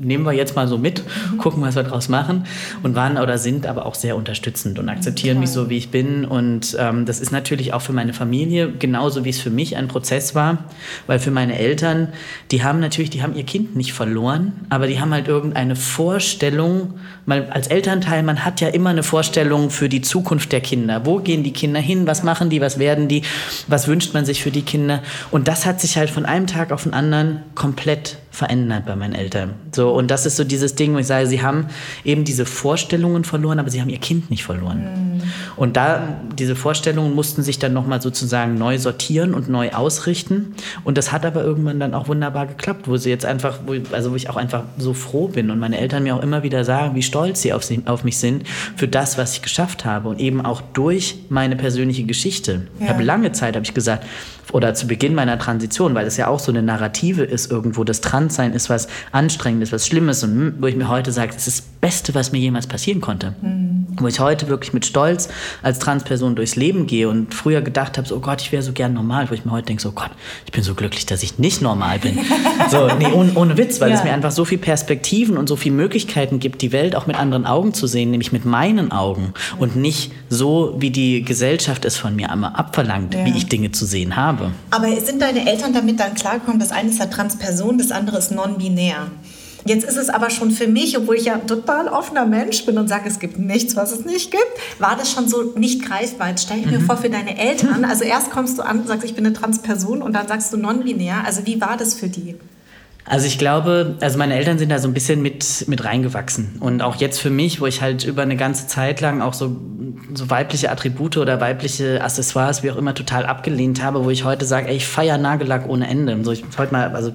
nehmen wir jetzt mal so mit, gucken, was wir daraus machen und waren oder sind aber auch sehr unterstützend und akzeptieren mich so, wie ich bin. Und ähm, das ist natürlich auch für meine Familie genauso, wie es für mich ein Prozess war, weil für meine Eltern, die haben natürlich, die haben ihr Kind nicht verloren, aber die haben halt irgendeine Vorstellung, weil als Elternteil, man hat ja immer eine Vorstellung für die Zukunft der Kinder. Wo gehen die Kinder hin? Was machen die? Was werden die? Was wünscht man sich für die Kinder? Und das hat sich halt von einem Tag auf den anderen komplett verändert bei meinen Eltern. So, und das ist so dieses Ding, wo ich sage, sie haben eben diese Vorstellungen verloren, aber sie haben ihr Kind nicht verloren. Mhm. Und da, diese Vorstellungen mussten sich dann nochmal sozusagen neu sortieren und neu ausrichten. Und das hat aber irgendwann dann auch wunderbar geklappt, wo sie jetzt einfach, wo, also wo ich auch einfach so froh bin und meine Eltern mir auch immer wieder sagen, wie stolz sie auf, sie, auf mich sind für das, was ich geschafft habe und eben auch durch meine persönliche Geschichte. Ja. Ich habe lange Zeit, habe ich gesagt, oder zu Beginn meiner Transition, weil es ja auch so eine Narrative ist irgendwo, das Transsein ist was Anstrengendes, was Schlimmes und wo ich mir heute sage, das ist das Beste, was mir jemals passieren konnte. Mhm. Wo ich heute wirklich mit Stolz als Transperson durchs Leben gehe und früher gedacht habe, so, oh Gott, ich wäre so gern normal, wo ich mir heute denke, so oh Gott, ich bin so glücklich, dass ich nicht normal bin. (laughs) so, nee, ohne, ohne Witz, weil ja. es mir einfach so viele Perspektiven und so viele Möglichkeiten gibt, die Welt auch mit anderen Augen zu sehen, nämlich mit meinen Augen und nicht so, wie die Gesellschaft es von mir einmal abverlangt, ja. wie ich Dinge zu sehen habe habe. Aber sind deine Eltern damit dann klargekommen, das eine ist ja Transperson, das andere ist non-binär? Jetzt ist es aber schon für mich, obwohl ich ja total offener Mensch bin und sage, es gibt nichts, was es nicht gibt, war das schon so nicht greifbar. Jetzt stelle ich mir mhm. vor, für deine Eltern, also erst kommst du an und sagst, ich bin eine Transperson und dann sagst du non-binär. Also wie war das für die? Also ich glaube, also meine Eltern sind da so ein bisschen mit, mit reingewachsen. Und auch jetzt für mich, wo ich halt über eine ganze Zeit lang auch so, so weibliche Attribute oder weibliche Accessoires, wie auch immer, total abgelehnt habe, wo ich heute sage, ey, ich feier Nagellack ohne Ende. So, ich heute mal, also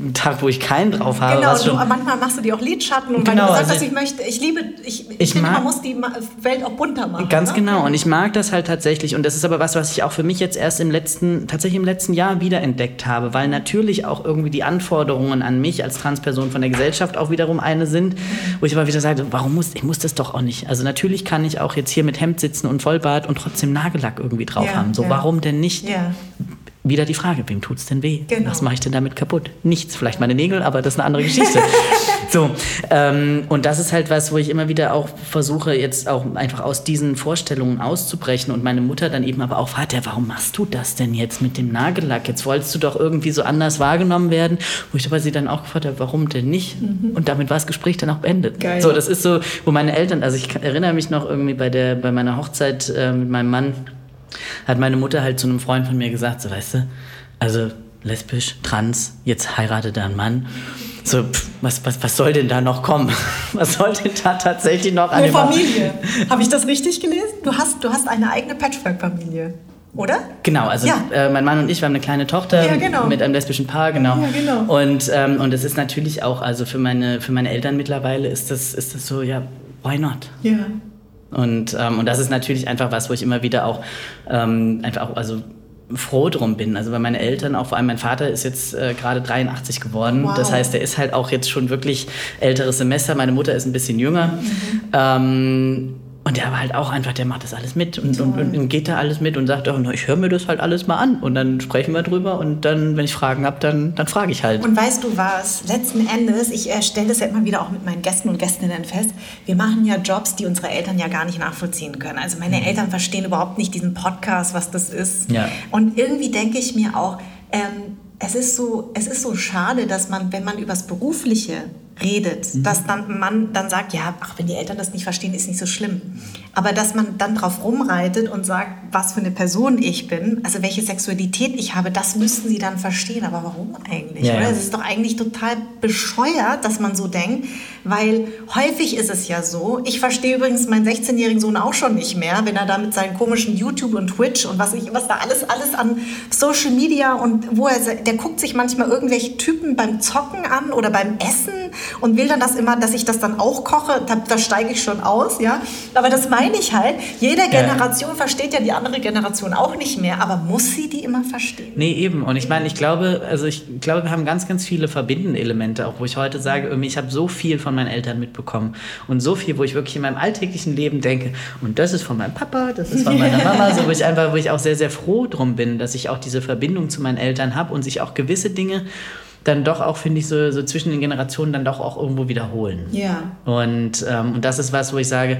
einen Tag, wo ich keinen drauf habe. Genau, du, manchmal machst du dir auch Lidschatten und genau, weil du sagst, also ich, ich möchte, ich liebe, ich, ich, ich finde, man muss die Welt auch bunter machen. Ganz ne? genau. Und ich mag das halt tatsächlich. Und das ist aber was, was ich auch für mich jetzt erst im letzten, tatsächlich im letzten Jahr wiederentdeckt habe, weil natürlich auch irgendwie die Anforderungen an mich als Transperson von der Gesellschaft auch wiederum eine sind, wo ich aber wieder sage, warum muss, ich muss das doch auch nicht. Also natürlich kann ich auch jetzt hier mit Hemd sitzen und Vollbart und trotzdem Nagellack irgendwie drauf ja, haben. So, ja. warum denn nicht? Ja wieder die Frage, wem tut es denn weh? Genau. Was mache ich denn damit kaputt? Nichts, vielleicht meine Nägel, aber das ist eine andere Geschichte. (laughs) so, ähm, und das ist halt was, wo ich immer wieder auch versuche, jetzt auch einfach aus diesen Vorstellungen auszubrechen und meine Mutter dann eben aber auch, Vater, warum machst du das denn jetzt mit dem Nagellack? Jetzt wolltest du doch irgendwie so anders wahrgenommen werden, wo ich aber sie dann auch gefragt habe, warum denn nicht? Mhm. Und damit war das Gespräch dann auch beendet. Geil. So, das ist so, wo meine Eltern, also ich erinnere mich noch irgendwie bei der, bei meiner Hochzeit äh, mit meinem Mann, hat meine Mutter halt zu einem Freund von mir gesagt, so weißt du, also lesbisch, trans, jetzt heiratet er einen Mann. So, pff, was, was, was soll denn da noch kommen? (laughs) Was soll denn da tatsächlich noch an Eine Familie. Habe ich das richtig gelesen? Du hast, du hast eine eigene Patchwork-Familie. Oder? Genau, also ja. äh, mein Mann und ich, wir haben eine kleine Tochter ja, genau. mit einem lesbischen Paar, genau. Ja, genau. Und, ähm, und es ist natürlich auch, also für meine, für meine Eltern mittlerweile ist das, ist das so, ja, why not? Ja. Und, ähm, und das ist natürlich einfach was, wo ich immer wieder auch ähm, einfach auch, also froh drum bin. Also weil meine Eltern, auch vor allem mein Vater ist jetzt äh, gerade 83 geworden. Wow. Das heißt, er ist halt auch jetzt schon wirklich älteres Semester. Meine Mutter ist ein bisschen jünger. Mhm. Ähm, und der war halt auch einfach, der macht das alles mit und, und, und geht da alles mit und sagt, oh, ich höre mir das halt alles mal an und dann sprechen wir drüber und dann, wenn ich Fragen habe, dann, dann frage ich halt. Und weißt du was, letzten Endes, ich äh, stelle das ja immer wieder auch mit meinen Gästen und Gästinnen fest, wir machen ja Jobs, die unsere Eltern ja gar nicht nachvollziehen können. Also meine mhm. Eltern verstehen überhaupt nicht diesen Podcast, was das ist. Ja. Und irgendwie denke ich mir auch, ähm, es, ist so, es ist so schade, dass man, wenn man übers Berufliche redet, mhm. dass dann man dann sagt, ja, ach, wenn die Eltern das nicht verstehen, ist nicht so schlimm. Aber dass man dann drauf rumreitet und sagt, was für eine Person ich bin, also welche Sexualität ich habe, das müssten sie dann verstehen. Aber warum eigentlich? Ja, ja. Es ist doch eigentlich total bescheuert, dass man so denkt, weil häufig ist es ja so, ich verstehe übrigens meinen 16-jährigen Sohn auch schon nicht mehr, wenn er da mit seinen komischen YouTube und Twitch und was, ich, was da alles, alles an Social Media und wo er, der guckt sich manchmal irgendwelche Typen beim Zocken an oder beim Essen und will dann das immer, dass ich das dann auch koche, da, da steige ich schon aus, ja. Aber das meine ich halt, jede Generation ja. versteht ja die andere Generation auch nicht mehr, aber muss sie die immer verstehen? Nee, eben. Und ich meine, ich glaube, also ich glaube, wir haben ganz, ganz viele verbindende Elemente, auch wo ich heute sage, irgendwie, ich habe so viel von meinen Eltern mitbekommen und so viel, wo ich wirklich in meinem alltäglichen Leben denke, und das ist von meinem Papa, das ist von (laughs) meiner Mama, so wo ich einfach, wo ich auch sehr, sehr froh drum bin, dass ich auch diese Verbindung zu meinen Eltern habe und sich auch gewisse Dinge dann doch auch, finde ich, so, so zwischen den Generationen dann doch auch irgendwo wiederholen. Ja. Und, ähm, und das ist was, wo ich sage,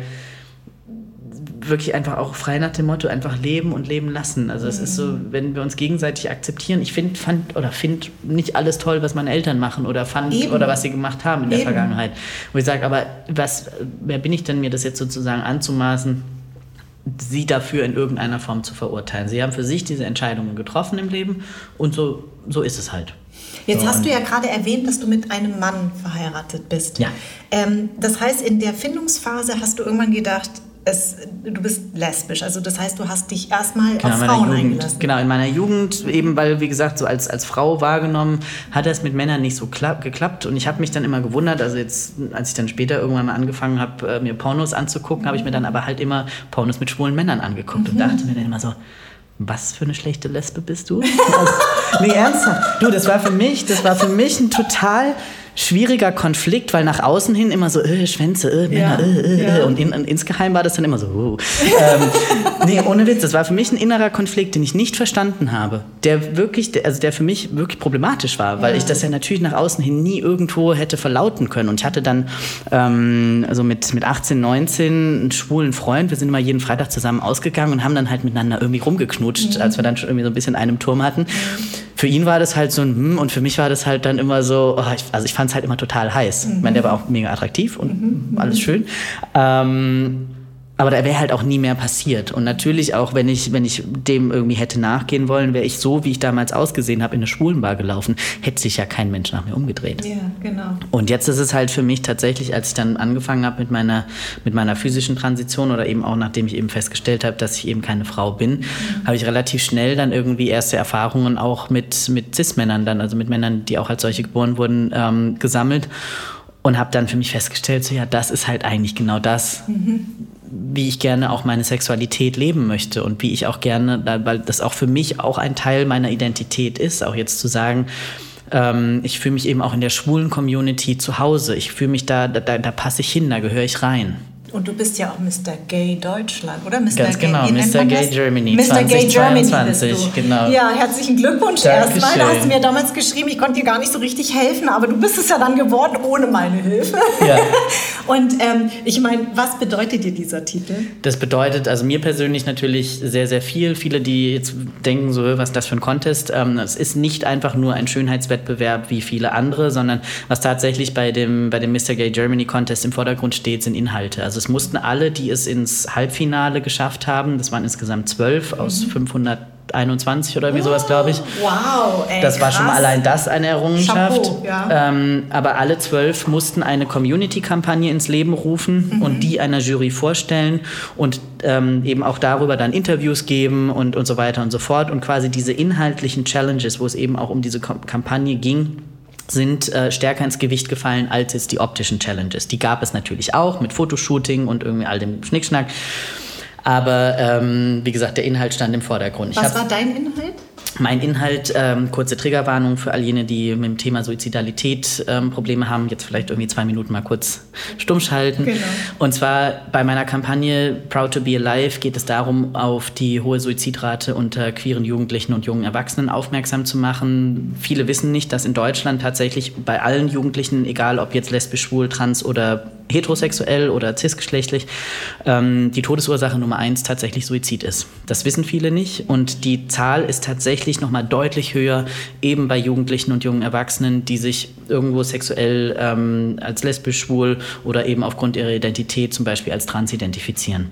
wirklich einfach auch frei nach dem Motto einfach leben und leben lassen. Also es mhm. ist so, mhm. wenn wir uns gegenseitig akzeptieren. Ich finde fand oder finde nicht alles toll, was meine Eltern machen oder fand Eben. oder was sie gemacht haben in der Eben. Vergangenheit. Wo ich sage, aber was, wer bin ich denn mir das jetzt sozusagen anzumaßen? sie dafür in irgendeiner Form zu verurteilen. Sie haben für sich diese Entscheidungen getroffen im Leben und so, so ist es halt. Jetzt hast du ja gerade erwähnt, dass du mit einem Mann verheiratet bist. Ja. Ähm, das heißt, in der Findungsphase hast du irgendwann gedacht, es, du bist lesbisch. Also das heißt, du hast dich erstmal genau, auf Frauen Jugend, eingelassen. Genau, in meiner Jugend, eben weil, wie gesagt, so als, als Frau wahrgenommen, hat es mit Männern nicht so geklappt. Und ich habe mich dann immer gewundert, also jetzt, als ich dann später irgendwann mal angefangen habe, äh, mir Pornos anzugucken, habe ich mir dann aber halt immer Pornos mit schwulen Männern angeguckt mhm. und dachte mir dann immer so, was für eine schlechte Lesbe bist du? (laughs) Also, nee, ernsthaft. Du, das war für mich, das war für mich ein total schwieriger Konflikt, weil nach außen hin immer so, äh, Schwänze, äh, Männer, ja, äh, äh, und in, insgeheim war das dann immer so, oh. (laughs) ähm, nee, ohne Witz, das war für mich ein innerer Konflikt, den ich nicht verstanden habe, der wirklich, der, also der für mich wirklich problematisch war, weil ja. ich das ja natürlich nach außen hin nie irgendwo hätte verlauten können und ich hatte dann ähm, also mit, mit 18, 19 einen schwulen Freund, wir sind immer jeden Freitag zusammen ausgegangen und haben dann halt miteinander irgendwie rumgeknutscht, mhm. als wir dann schon irgendwie so ein bisschen in einem Turm hatten. Mhm für ihn war das halt so ein hm, und für mich war das halt dann immer so, oh, ich, also ich fand es halt immer total heiß. Mhm. Ich meine, der war auch mega attraktiv und mhm. alles schön. Ähm, aber da wäre halt auch nie mehr passiert. Und natürlich auch, wenn ich, wenn ich dem irgendwie hätte nachgehen wollen, wäre ich so, wie ich damals ausgesehen habe, in eine Schwulenbar gelaufen, hätte sich ja kein Mensch nach mir umgedreht. Ja, genau. Und jetzt ist es halt für mich tatsächlich, als ich dann angefangen habe mit meiner, mit meiner physischen Transition oder eben auch nachdem ich eben festgestellt habe, dass ich eben keine Frau bin, mhm. habe ich relativ schnell dann irgendwie erste Erfahrungen auch mit, mit Cis-Männern dann, also mit Männern, die auch als solche geboren wurden, ähm, gesammelt und habe dann für mich festgestellt, so ja, das ist halt eigentlich genau das, mhm wie ich gerne auch meine Sexualität leben möchte und wie ich auch gerne, weil das auch für mich auch ein Teil meiner Identität ist, auch jetzt zu sagen, ähm, ich fühle mich eben auch in der schwulen Community zu Hause. Ich fühle mich da, da, da passe ich hin, da gehöre ich rein. Und du bist ja auch Mr. Gay Deutschland, oder? Mr. Ganz Gay, genau, Mr. Gay Germany. Mr. 20, Gay Germany bist du. genau. Ja, herzlichen Glückwunsch erstmal. Da hast du mir damals geschrieben, ich konnte dir gar nicht so richtig helfen, aber du bist es ja dann geworden ohne meine Hilfe. Ja. (laughs) Und ähm, ich meine, was bedeutet dir dieser Titel? Das bedeutet also mir persönlich natürlich sehr, sehr viel. Viele, die jetzt denken, so, was ist das für ein Contest? Ähm, es ist nicht einfach nur ein Schönheitswettbewerb wie viele andere, sondern was tatsächlich bei dem, bei dem Mr. Gay Germany Contest im Vordergrund steht, sind Inhalte. Also es mussten alle, die es ins Halbfinale geschafft haben, das waren insgesamt zwölf mhm. aus 521 oder wie sowas, glaube ich. Wow, ey, Das war schon mal allein das eine Errungenschaft. Chapeau, ja. ähm, aber alle zwölf mussten eine Community-Kampagne ins Leben rufen mhm. und die einer Jury vorstellen und ähm, eben auch darüber dann Interviews geben und, und so weiter und so fort. Und quasi diese inhaltlichen Challenges, wo es eben auch um diese Kampagne ging, sind äh, stärker ins Gewicht gefallen als jetzt die optischen Challenges. Die gab es natürlich auch mit Fotoshooting und irgendwie all dem Schnickschnack. Aber ähm, wie gesagt, der Inhalt stand im Vordergrund. Was war dein Inhalt? Mein Inhalt, ähm, kurze Triggerwarnung für all jene, die mit dem Thema Suizidalität ähm, Probleme haben, jetzt vielleicht irgendwie zwei Minuten mal kurz stumm schalten. Genau. Und zwar bei meiner Kampagne Proud to be Alive geht es darum, auf die hohe Suizidrate unter queeren Jugendlichen und jungen Erwachsenen aufmerksam zu machen. Viele wissen nicht, dass in Deutschland tatsächlich bei allen Jugendlichen, egal ob jetzt lesbisch, schwul, trans oder heterosexuell oder cisgeschlechtlich, ähm, die Todesursache Nummer eins tatsächlich Suizid ist. Das wissen viele nicht und die Zahl ist tatsächlich noch mal deutlich höher, eben bei Jugendlichen und jungen Erwachsenen, die sich irgendwo sexuell ähm, als lesbisch, schwul oder eben aufgrund ihrer Identität zum Beispiel als trans identifizieren.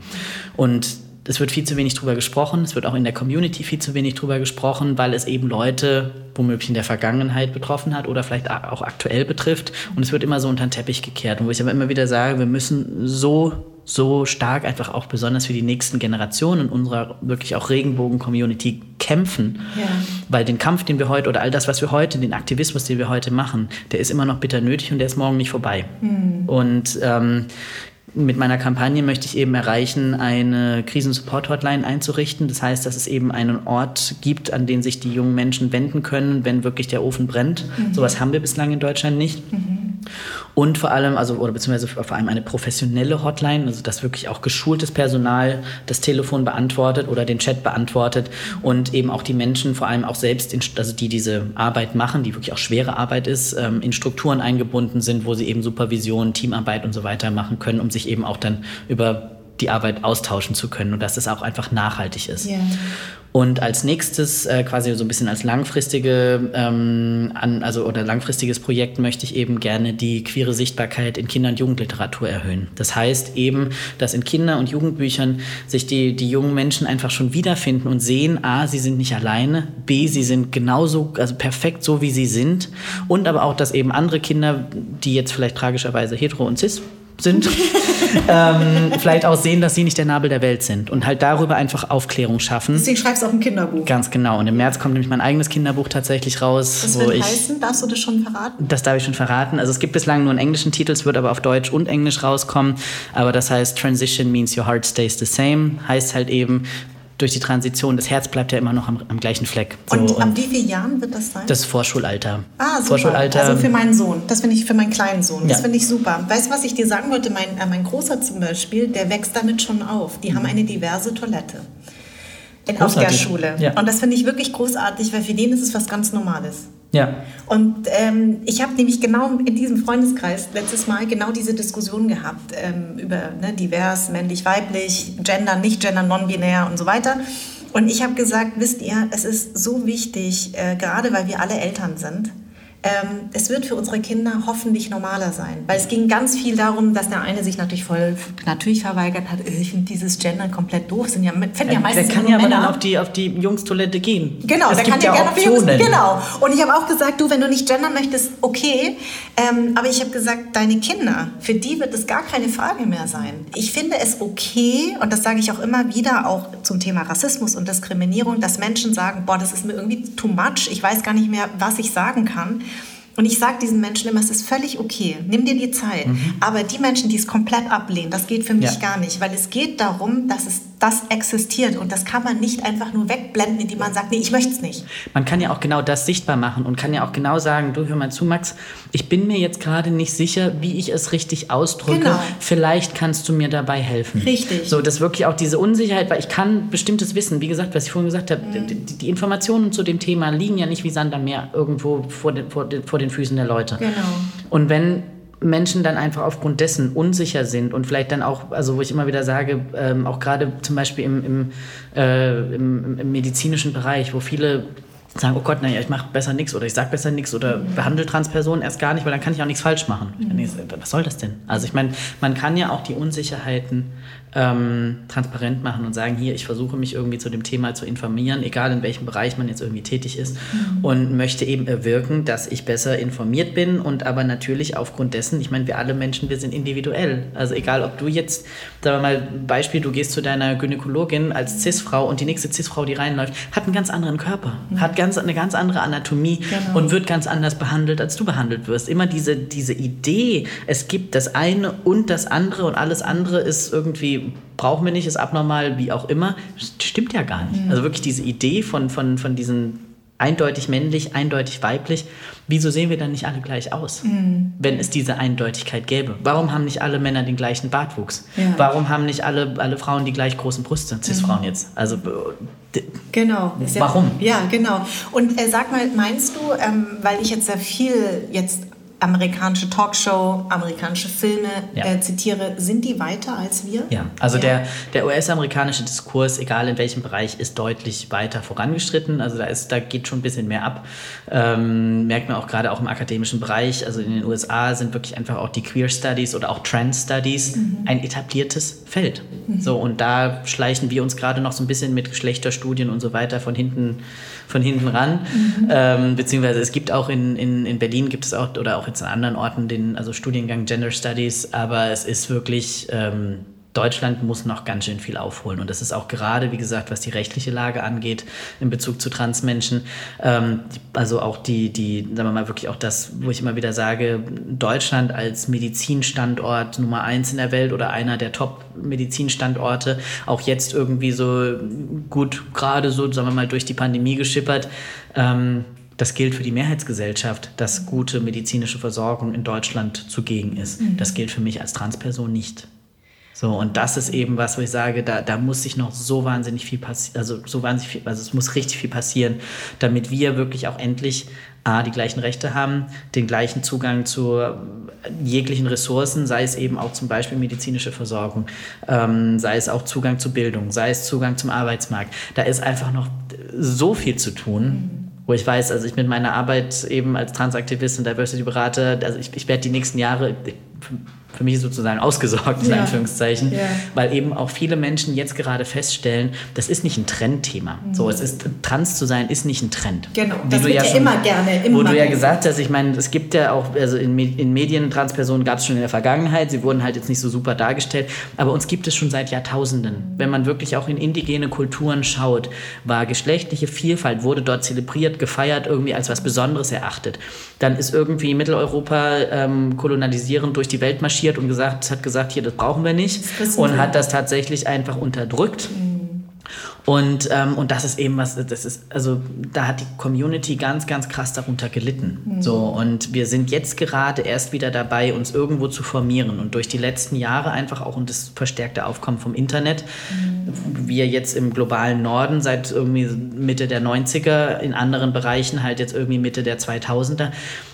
Und es wird viel zu wenig drüber gesprochen, es wird auch in der Community viel zu wenig drüber gesprochen, weil es eben Leute womöglich in der Vergangenheit betroffen hat oder vielleicht auch aktuell betrifft. Und es wird immer so unter den Teppich gekehrt. Und wo ich aber immer wieder sage, wir müssen so, so stark einfach auch besonders für die nächsten Generationen in unserer wirklich auch Regenbogen-Community kämpfen. Ja. Weil den Kampf, den wir heute oder all das, was wir heute, den Aktivismus, den wir heute machen, der ist immer noch bitter nötig und der ist morgen nicht vorbei. Mhm. Und ähm, mit meiner Kampagne möchte ich eben erreichen, eine Krisensupport-Hotline einzurichten. Das heißt, dass es eben einen Ort gibt, an den sich die jungen Menschen wenden können, wenn wirklich der Ofen brennt. Mhm. Sowas haben wir bislang in Deutschland nicht. Mhm. Und vor allem, also, oder beziehungsweise vor allem eine professionelle Hotline, also dass wirklich auch geschultes Personal das Telefon beantwortet oder den Chat beantwortet und eben auch die Menschen vor allem auch selbst, in, also die diese Arbeit machen, die wirklich auch schwere Arbeit ist, ähm, in Strukturen eingebunden sind, wo sie eben Supervision, Teamarbeit und so weiter machen können, um sich eben auch dann über die Arbeit austauschen zu können und dass es auch einfach nachhaltig ist. Yeah. Und als nächstes, äh, quasi so ein bisschen als langfristige, ähm, an, also oder langfristiges Projekt möchte ich eben gerne die queere Sichtbarkeit in Kinder- und Jugendliteratur erhöhen. Das heißt eben, dass in Kinder- und Jugendbüchern sich die, die jungen Menschen einfach schon wiederfinden und sehen, a, sie sind nicht alleine, b, sie sind genauso, also perfekt so, wie sie sind. Und aber auch, dass eben andere Kinder, die jetzt vielleicht tragischerweise hetero und cis sind, (laughs) ähm, vielleicht auch sehen, dass sie nicht der Nabel der Welt sind und halt darüber einfach Aufklärung schaffen. Deswegen schreibst du auch ein Kinderbuch. Ganz genau. Und im März kommt nämlich mein eigenes Kinderbuch tatsächlich raus. Was wird ich, heißen? Darfst du das schon verraten? Das darf ich schon verraten. Also es gibt bislang nur einen englischen Titel, es wird aber auf Deutsch und Englisch rauskommen. Aber das heißt Transition means your heart stays the same. Heißt halt eben, durch die Transition, das Herz bleibt ja immer noch am, am gleichen Fleck. So, und ab wie vielen Jahren wird das sein? Das Vorschulalter. Ah, super. Vorschulalter. Also für meinen Sohn. Das finde ich für meinen kleinen Sohn. Das ja. finde ich super. Weißt du, was ich dir sagen wollte? Mein, äh, mein Großer zum Beispiel, der wächst damit schon auf. Die mhm. haben eine diverse Toilette. In, auf der Schule. Ja. Und das finde ich wirklich großartig, weil für den ist es was ganz Normales. Ja. Und ähm, ich habe nämlich genau in diesem Freundeskreis letztes Mal genau diese Diskussion gehabt ähm, über ne, divers, männlich, weiblich, Gender, nicht Gender, non-binär und so weiter. Und ich habe gesagt, wisst ihr, es ist so wichtig, äh, gerade weil wir alle Eltern sind, ähm, es wird für unsere Kinder hoffentlich normaler sein. Weil es ging ganz viel darum, dass der eine sich natürlich voll natürlich verweigert hat, ich finde dieses Gendern komplett doof, sind ja, finden ja meistens Der kann ja aber dann auf die, auf die Jungstoilette gehen. Genau, es der kann ja gerne auf die Jungs, Genau. Und ich habe auch gesagt, du, wenn du nicht gendern möchtest, okay. Ähm, aber ich habe gesagt, deine Kinder, für die wird es gar keine Frage mehr sein. Ich finde es okay, und das sage ich auch immer wieder, auch zum Thema Rassismus und Diskriminierung, dass Menschen sagen, boah, das ist mir irgendwie too much, ich weiß gar nicht mehr, was ich sagen kann. Und ich sage diesen Menschen immer, es ist völlig okay, nimm dir die Zeit. Mhm. Aber die Menschen, die es komplett ablehnen, das geht für mich ja. gar nicht, weil es geht darum, dass es das existiert und das kann man nicht einfach nur wegblenden, indem man sagt, nee, ich möchte es nicht. Man kann ja auch genau das sichtbar machen und kann ja auch genau sagen, du hör mal zu, Max, ich bin mir jetzt gerade nicht sicher, wie ich es richtig ausdrücke. Genau. Vielleicht kannst du mir dabei helfen. Richtig. So, dass wirklich auch diese Unsicherheit, weil ich kann bestimmtes Wissen, wie gesagt, was ich vorhin gesagt habe, mhm. die, die, Informationen zu dem Thema liegen ja nicht wie Sand am Meer irgendwo vor den, vor den, vor den Füßen der Leute. Genau. Und wenn Menschen dann einfach aufgrund dessen unsicher sind und vielleicht dann auch, also wo ich immer wieder sage, ähm, auch gerade zum Beispiel im, im, äh, im, im medizinischen Bereich, wo viele sagen, oh Gott, naja, ich mache besser nichts oder ich sage besser nichts oder mhm. behandle Transpersonen erst gar nicht, weil dann kann ich auch nichts falsch machen. Mhm. Was soll das denn? Also ich meine, man kann ja auch die Unsicherheiten ähm, transparent machen und sagen, hier, ich versuche mich irgendwie zu dem Thema zu informieren, egal in welchem Bereich man jetzt irgendwie tätig ist mhm. und möchte eben erwirken, dass ich besser informiert bin und aber natürlich aufgrund dessen, ich meine, wir alle Menschen, wir sind individuell. Also egal, ob du jetzt, sagen wir mal, Beispiel, du gehst zu deiner Gynäkologin als Cis-Frau und die nächste Cis-Frau, die reinläuft, hat einen ganz anderen Körper, mhm. hat ganz, eine ganz andere Anatomie genau. und wird ganz anders behandelt, als du behandelt wirst. Immer diese, diese Idee, es gibt das eine und das andere und alles andere ist irgendwie brauchen wir nicht, ist abnormal, wie auch immer. Stimmt ja gar nicht. Mhm. Also wirklich diese Idee von, von, von diesen eindeutig männlich, eindeutig weiblich. Wieso sehen wir dann nicht alle gleich aus, mhm. wenn es diese Eindeutigkeit gäbe? Warum haben nicht alle Männer den gleichen Bartwuchs? Ja. Warum haben nicht alle, alle Frauen die gleich großen Brüste? Cis-Frauen mhm. jetzt. Also Genau. Warum? Ja, genau. Und äh, sag mal, meinst du, ähm, weil ich jetzt sehr viel jetzt amerikanische Talkshow, amerikanische Filme ja. äh, zitiere, sind die weiter als wir? Ja, also ja. der, der US-amerikanische Diskurs, egal in welchem Bereich, ist deutlich weiter vorangeschritten. Also da, ist, da geht schon ein bisschen mehr ab. Ähm, merkt man auch gerade auch im akademischen Bereich. Also in den USA sind wirklich einfach auch die Queer Studies oder auch Trans Studies mhm. ein etabliertes Feld. Mhm. So, und da schleichen wir uns gerade noch so ein bisschen mit Geschlechterstudien und so weiter von hinten von hinten ran. Mhm. Ähm, beziehungsweise es gibt auch in, in, in Berlin gibt es auch oder auch jetzt an anderen Orten den also Studiengang Gender Studies, aber es ist wirklich ähm, Deutschland muss noch ganz schön viel aufholen. Und das ist auch gerade, wie gesagt, was die rechtliche Lage angeht in Bezug zu Transmenschen. Ähm, also auch die, die, sagen wir mal, wirklich auch das, wo ich immer wieder sage, Deutschland als Medizinstandort Nummer eins in der Welt oder einer der Top-Medizinstandorte, auch jetzt irgendwie so gut gerade so, sagen wir mal, durch die Pandemie geschippert. Ähm, das gilt für die Mehrheitsgesellschaft, dass gute medizinische Versorgung in Deutschland zugegen ist. Mhm. Das gilt für mich als Transperson nicht. So, und das ist eben was, wo ich sage, da, da muss sich noch so wahnsinnig viel passieren, also so wahnsinnig viel, also es muss richtig viel passieren, damit wir wirklich auch endlich A, die gleichen Rechte haben, den gleichen Zugang zu jeglichen Ressourcen, sei es eben auch zum Beispiel medizinische Versorgung, ähm, sei es auch Zugang zu Bildung, sei es Zugang zum Arbeitsmarkt. Da ist einfach noch so viel zu tun wo ich weiß, also ich mit meiner Arbeit eben als Transaktivist und Diversity-Berater, also ich, ich werde die nächsten Jahre, für mich sozusagen ausgesorgt, in ja. Anführungszeichen, ja. weil eben auch viele Menschen jetzt gerade feststellen, das ist nicht ein Trendthema. Mhm. So, es ist, trans zu sein ist nicht ein Trend. Genau, das wird ja, schon, immer gerne. Immer wo du ja gesagt hast, ich meine, es gibt ja auch, also in, in Medien, Transpersonen gab es schon in der Vergangenheit, sie wurden halt jetzt nicht so super dargestellt, aber uns gibt es schon seit Jahrtausenden. Mhm. Wenn man wirklich auch in indigene Kulturen schaut, war geschlechtliche Vielfalt, wurde dort zelebriert, gefeiert, irgendwie als was Besonderes erachtet. Dann ist irgendwie Mitteleuropa ähm, kolonialisierend durch die Welt marschiert marschiert und gesagt, hat gesagt, hier, das brauchen wir nicht. Und hat das tatsächlich einfach unterdrückt. Mhm. Und, ähm, und das ist eben was, das ist, also da hat die Community ganz, ganz krass darunter gelitten. Mhm. So, und wir sind jetzt gerade erst wieder dabei, uns irgendwo zu formieren. Und durch die letzten Jahre einfach auch und das verstärkte Aufkommen vom Internet mhm wir jetzt im globalen Norden seit irgendwie Mitte der 90er, in anderen Bereichen halt jetzt irgendwie Mitte der 2000er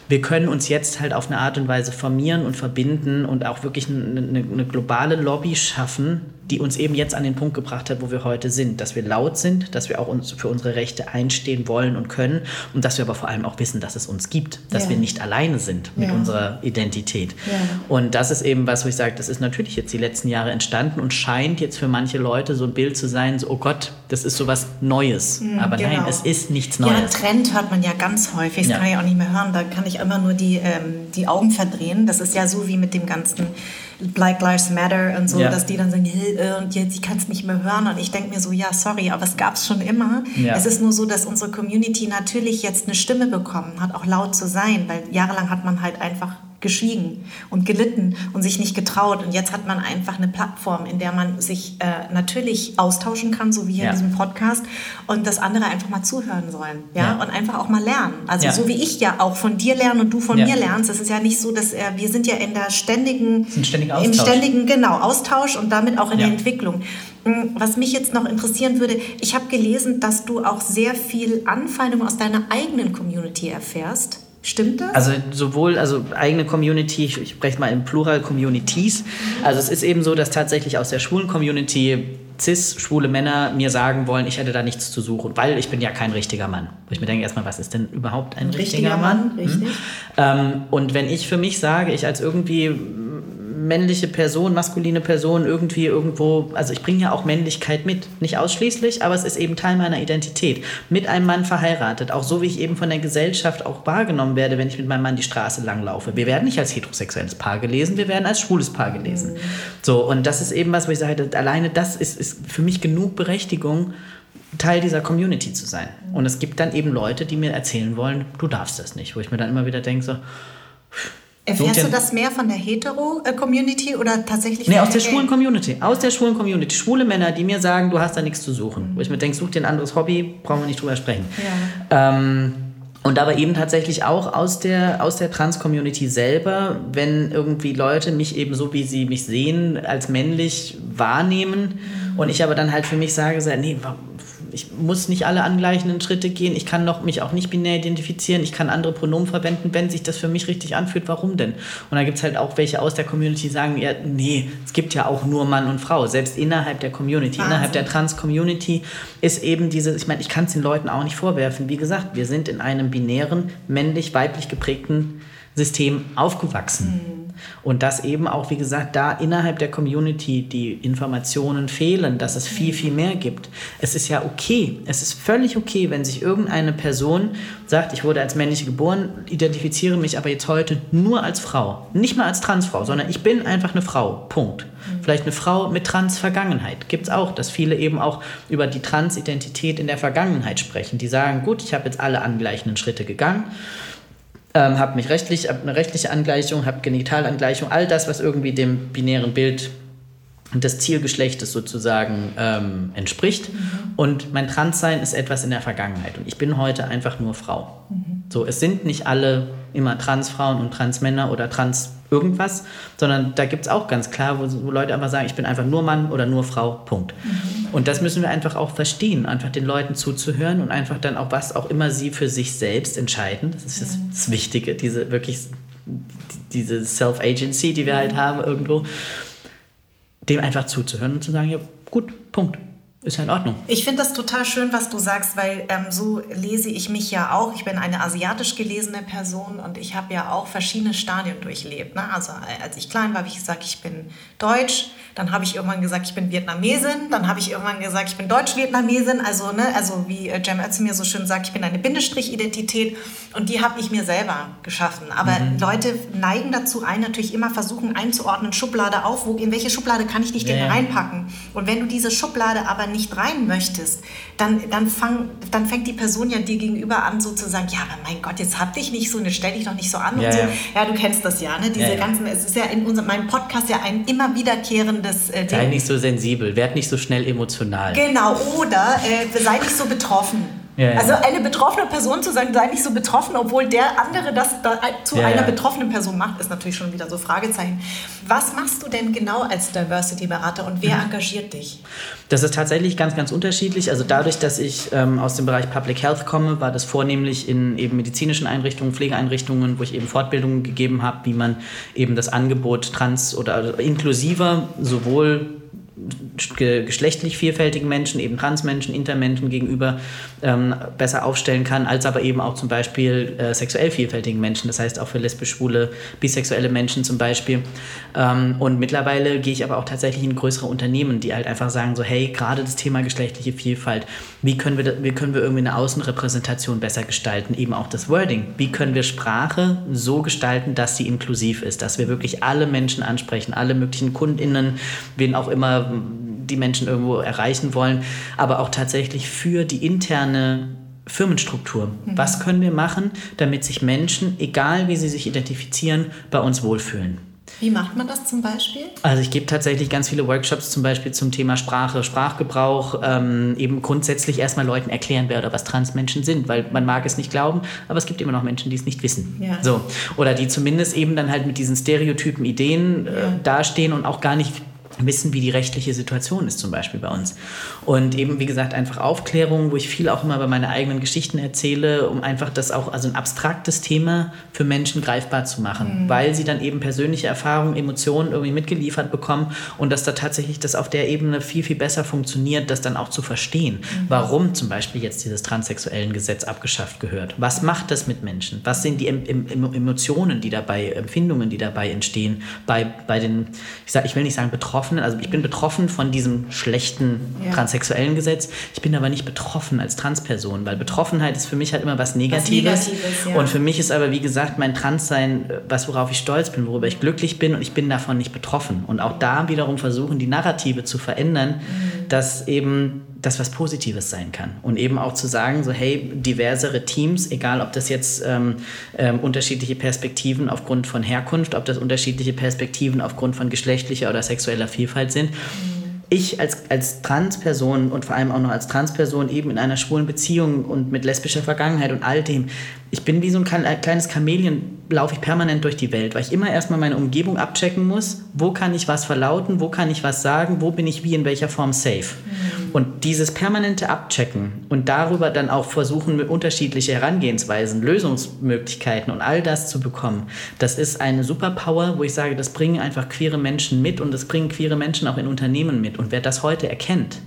wir können uns jetzt halt auf eine Art und Weise formieren und verbinden und auch wirklich eine, eine, eine, globale Lobby schaffen, die uns eben jetzt an den Punkt gebracht hat, wo wir heute sind. Dass wir laut sind, dass wir auch uns für unsere Rechte einstehen wollen und können und dass wir aber vor allem auch wissen, dass es uns gibt, dass ja. wir nicht alleine sind mit ja. unserer Identität. Ja. Und das ist eben was, wo ich sage, das ist natürlich jetzt die letzten Jahre entstanden und scheint jetzt für manche Leute so ein Bild zu sein, so, oh Gott, das ist so was Neues. Mhm, aber genau. nein, es ist nichts Neues. Ja, Trend hört man ja ganz häufig, das kann ich auch nicht mehr hören, da kann ich immer nur die, ähm, die Augen verdrehen. Das ist ja so wie mit dem ganzen Black Lives Matter und so, ja. dass die dann sagen, äh, und jetzt, ich kann es nicht mehr hören. Und ich denke mir so, ja, sorry, aber es gab es schon immer. Ja. Es ist nur so, dass unsere Community natürlich jetzt eine Stimme bekommen hat, auch laut zu sein, weil jahrelang hat man halt einfach geschwiegen und gelitten und sich nicht getraut. Und jetzt hat man einfach eine Plattform, in der man sich äh, natürlich austauschen kann, so wie hier ja. in diesem Podcast, und das andere einfach mal zuhören sollen. Ja? ja. Und einfach auch mal lernen. Also ja. so wie ich ja auch von dir lerne und du von mir lernst. Es ist ja nicht so, dass äh, wir sind ja in der ständigen, ständigen im ständigen genau, Austausch und damit auch in der Entwicklung. Hm, was mich jetzt noch interessieren würde, ich habe gelesen, dass du auch sehr viel Anfeindung aus deiner eigenen Community erfährst. Stimmt das? Also sowohl also eigene Community, ich spreche mal im Plural Communities. Also es ist eben so, dass tatsächlich aus der schwulen Community cis schwule Männer mir sagen wollen, ich hätte da nichts zu suchen, weil ich bin ja kein richtiger Mann. Wo ich mir denke erstmal, was ist denn überhaupt ein richtiger, richtiger Mann? Mann? Richtig. Hm? Ähm, und wenn ich für mich sage, ich als irgendwie männliche Person, maskuline Person irgendwie irgendwo, also ich bringe ja auch Männlichkeit mit, nicht ausschließlich, aber es ist eben Teil meiner Identität. Mit einem Mann verheiratet, auch so wie ich eben von der Gesellschaft auch wahrgenommen werde, wenn ich mit meinem Mann die Straße langlaufe. Wir werden nicht als heterosexuelles Paar gelesen, wir werden als schwules Paar gelesen. So, und das ist eben was, wo ich sage, alleine das ist, ist für mich genug Berechtigung, Teil dieser Community zu sein. Und es gibt dann eben Leute, die mir erzählen wollen, du darfst das nicht, wo ich mir dann immer wieder denke, so, Erfährst du das mehr von der Hetero-Community oder tatsächlich Nee, aus der schwulen Community. Aus der schwulen Community. Schwule Männer, die mir sagen, du hast da nichts zu suchen. Wo ich mir denke, such dir ein anderes Hobby, brauchen wir nicht drüber sprechen. Ja. Ähm, und aber eben tatsächlich auch aus der, aus der Trans-Community selber, wenn irgendwie Leute mich eben so, wie sie mich sehen, als männlich wahrnehmen mhm. und ich aber dann halt für mich sage, nee, ich muss nicht alle angleichenden Schritte gehen, ich kann noch, mich auch nicht binär identifizieren, ich kann andere Pronomen verwenden, wenn sich das für mich richtig anfühlt, warum denn? Und da gibt es halt auch welche aus der Community, die sagen, ja, nee, es gibt ja auch nur Mann und Frau, selbst innerhalb der Community, Wahnsinn. innerhalb der Trans-Community ist eben diese, ich meine, ich kann es den Leuten auch nicht vorwerfen, wie gesagt, wir sind in einem binären, männlich-weiblich geprägten System aufgewachsen. Mhm. Und dass eben auch, wie gesagt, da innerhalb der Community die Informationen fehlen, dass es viel, viel mehr gibt. Es ist ja okay, es ist völlig okay, wenn sich irgendeine Person sagt, ich wurde als männliche geboren, identifiziere mich aber jetzt heute nur als Frau. Nicht mal als Transfrau, sondern ich bin einfach eine Frau. Punkt. Vielleicht eine Frau mit Trans-Vergangenheit. Gibt es auch, dass viele eben auch über die Transidentität in der Vergangenheit sprechen. Die sagen, gut, ich habe jetzt alle angleichenden Schritte gegangen ähm, habe mich rechtlich, hab eine rechtliche Angleichung, habe Genitalangleichung, all das, was irgendwie dem binären Bild des Zielgeschlechtes sozusagen ähm, entspricht. Mhm. Und mein Transsein ist etwas in der Vergangenheit. Und ich bin heute einfach nur Frau. Mhm. So, es sind nicht alle immer Transfrauen und Transmänner oder Trans irgendwas, sondern da gibt es auch ganz klar, wo, wo, Leute einfach sagen, ich bin einfach nur Mann oder nur Frau, Punkt. Mhm. Und das müssen wir einfach auch verstehen, einfach den Leuten zuzuhören und einfach dann auch, was auch immer sie für sich selbst entscheiden. Das ist das, Wichtige, diese wirklich, diese Self-Agency, die wir halt haben irgendwo, dem einfach zuzuhören und zu sagen, ja, gut, Punkt ist ja in Ordnung. Ich finde das total schön, was du sagst, weil ähm, so lese ich mich ja auch. Ich bin eine asiatisch gelesene Person und ich habe ja auch verschiedene Stadien durchlebt. Ne? Also äh, als ich klein war, habe ich gesagt, ich bin deutsch. Dann habe ich irgendwann gesagt, ich bin Vietnamesin. Dann habe ich irgendwann gesagt, ich bin Deutsch-Vietnamesin. Also, ne, also wie äh, Jem mir so schön sagt, ich bin eine Bindestrich-Identität. Und die habe ich mir selber geschaffen. Aber mhm. Leute neigen dazu ein, natürlich immer versuchen einzuordnen, Schublade auf, wo, in welche Schublade kann ich dich denn ja. reinpacken? Und wenn du diese Schublade aber nicht rein möchtest, dann, dann, fang, dann fängt die Person ja dir gegenüber an, so zu sagen, ja, aber mein Gott, jetzt hab dich nicht so, jetzt stell dich doch nicht so an. Ja, und so. ja. du kennst das ja, ne? Diese ganzen, es ist ja in unserem, meinem Podcast ja ein immer wiederkehrendes äh, Sei nicht so sensibel, werd nicht so schnell emotional. Genau, oder äh, sei nicht so betroffen. Ja, ja. Also eine betroffene Person zu sagen, sei nicht so betroffen, obwohl der andere das da zu ja, einer betroffenen Person macht, ist natürlich schon wieder so Fragezeichen. Was machst du denn genau als Diversity-Berater und wer mhm. engagiert dich? Das ist tatsächlich ganz, ganz unterschiedlich. Also dadurch, dass ich ähm, aus dem Bereich Public Health komme, war das vornehmlich in eben medizinischen Einrichtungen, Pflegeeinrichtungen, wo ich eben Fortbildungen gegeben habe, wie man eben das Angebot trans- oder also inklusiver sowohl geschlechtlich vielfältigen Menschen, eben Transmenschen, Intermenschen gegenüber ähm, besser aufstellen kann, als aber eben auch zum Beispiel äh, sexuell vielfältigen Menschen, das heißt auch für lesbisch, schwule, bisexuelle Menschen zum Beispiel. Ähm, und mittlerweile gehe ich aber auch tatsächlich in größere Unternehmen, die halt einfach sagen so, hey, gerade das Thema geschlechtliche Vielfalt, wie können wir, wie können wir irgendwie eine Außenrepräsentation besser gestalten, eben auch das Wording, wie können wir Sprache so gestalten, dass sie inklusiv ist, dass wir wirklich alle Menschen ansprechen, alle möglichen KundInnen, wen auch immer die Menschen irgendwo erreichen wollen, aber auch tatsächlich für die interne Firmenstruktur. Mhm. Was können wir machen, damit sich Menschen, egal wie sie sich identifizieren, bei uns wohlfühlen? Wie macht man das zum Beispiel? Also ich gebe tatsächlich ganz viele Workshops zum Beispiel zum Thema Sprache, Sprachgebrauch, ähm, eben grundsätzlich erstmal Leuten erklären, wer oder was Transmenschen sind, weil man mag es nicht glauben, aber es gibt immer noch Menschen, die es nicht wissen. Ja. So. Oder die zumindest eben dann halt mit diesen Stereotypen, Ideen äh, ja. dastehen und auch gar nicht wissen, wie die rechtliche Situation ist zum Beispiel bei uns. Und eben, wie gesagt, einfach Aufklärung, wo ich viel auch immer bei meinen eigenen Geschichten erzähle, um einfach das auch, also ein abstraktes Thema für Menschen greifbar zu machen, mhm. weil sie dann eben persönliche Erfahrungen, Emotionen irgendwie mitgeliefert bekommen und dass da tatsächlich das auf der Ebene viel, viel besser funktioniert, das dann auch zu verstehen, mhm. warum zum Beispiel jetzt dieses transsexuellen Gesetz abgeschafft gehört. Was macht das mit Menschen? Was sind die Emotionen, die dabei, Empfindungen, die dabei entstehen bei, bei den, ich, sag, ich will nicht sagen Betroffenen, Betroffenen, also ich bin betroffen von diesem schlechten ja. transsexuellen Gesetz. Ich bin aber nicht betroffen als Transperson, weil Betroffenheit ist für mich halt immer was Negatives. Was Negatives ja. Und für mich ist aber, wie gesagt, mein Transsein was, worauf ich stolz bin, worüber ich glücklich bin und ich bin davon nicht betroffen. Und auch da wiederum versuchen, die Narrative zu verändern, mhm. dass eben das was Positives sein kann. Und eben auch zu sagen, so hey, diversere Teams, egal ob das jetzt ähm, ähm, unterschiedliche Perspektiven aufgrund von Herkunft, ob das unterschiedliche Perspektiven aufgrund von geschlechtlicher oder sexueller Vielfalt sind. Mhm ich als, als Transperson und vor allem auch noch als Transperson eben in einer schwulen Beziehung und mit lesbischer Vergangenheit und all dem, ich bin wie so ein kleines Chamäleon, laufe ich permanent durch die Welt, weil ich immer erstmal meine Umgebung abchecken muss, wo kann ich was verlauten, wo kann ich was sagen, wo bin ich wie in welcher Form safe. Mhm. Und dieses permanente Abchecken und darüber dann auch versuchen, mit unterschiedliche Herangehensweisen, Lösungsmöglichkeiten und all das zu bekommen, das ist eine Superpower, wo ich sage, das bringen einfach queere Menschen mit und das bringen queere Menschen auch in Unternehmen mit. Und wer das heute erkennt,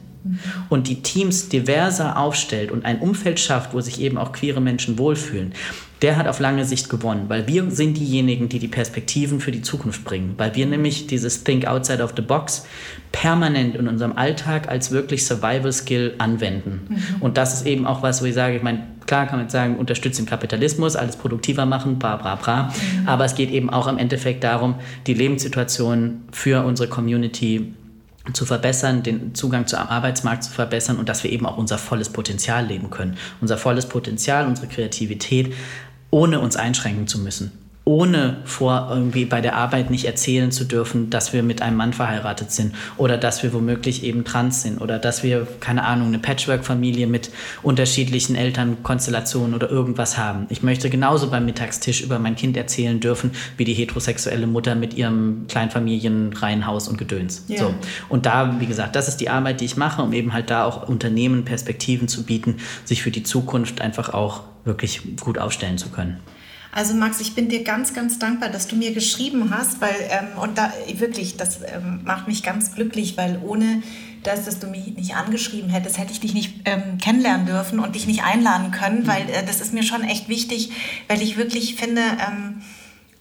und die Teams diverser aufstellt und ein Umfeld schafft, wo sich eben auch queere Menschen wohlfühlen, der hat auf lange Sicht gewonnen, weil wir sind diejenigen, die die Perspektiven für die Zukunft bringen, weil wir nämlich dieses Think Outside of the Box permanent in unserem Alltag als wirklich Survival Skill anwenden. Mhm. Und das ist eben auch was, wo ich sage, ich meine, klar kann man jetzt sagen, unterstützt den Kapitalismus, alles produktiver machen, bra bra bra, mhm. aber es geht eben auch im Endeffekt darum, die Lebenssituation für unsere Community zu verbessern, den Zugang zum Arbeitsmarkt zu verbessern und dass wir eben auch unser volles Potenzial leben können. Unser volles Potenzial, unsere Kreativität, ohne uns einschränken zu müssen ohne vor irgendwie bei der Arbeit nicht erzählen zu dürfen, dass wir mit einem Mann verheiratet sind oder dass wir womöglich eben trans sind oder dass wir, keine Ahnung, eine Patchwork-Familie mit unterschiedlichen Elternkonstellationen oder irgendwas haben. Ich möchte genauso beim Mittagstisch über mein Kind erzählen dürfen, wie die heterosexuelle Mutter mit ihrem Kleinfamilienreihenhaus und Gedöns. Ja. So. Und da, wie gesagt, das ist die Arbeit, die ich mache, um eben halt da auch Unternehmen Perspektiven zu bieten, sich für die Zukunft einfach auch wirklich gut aufstellen zu können. Also Max, ich bin dir ganz, ganz dankbar, dass du mir geschrieben hast, weil ähm, und da wirklich, das ähm, macht mich ganz glücklich, weil ohne das, dass du mich nicht angeschrieben hättest, hätte ich dich nicht ähm, kennenlernen dürfen und dich nicht einladen können, mhm. weil äh, das ist mir schon echt wichtig, weil ich wirklich finde, ähm,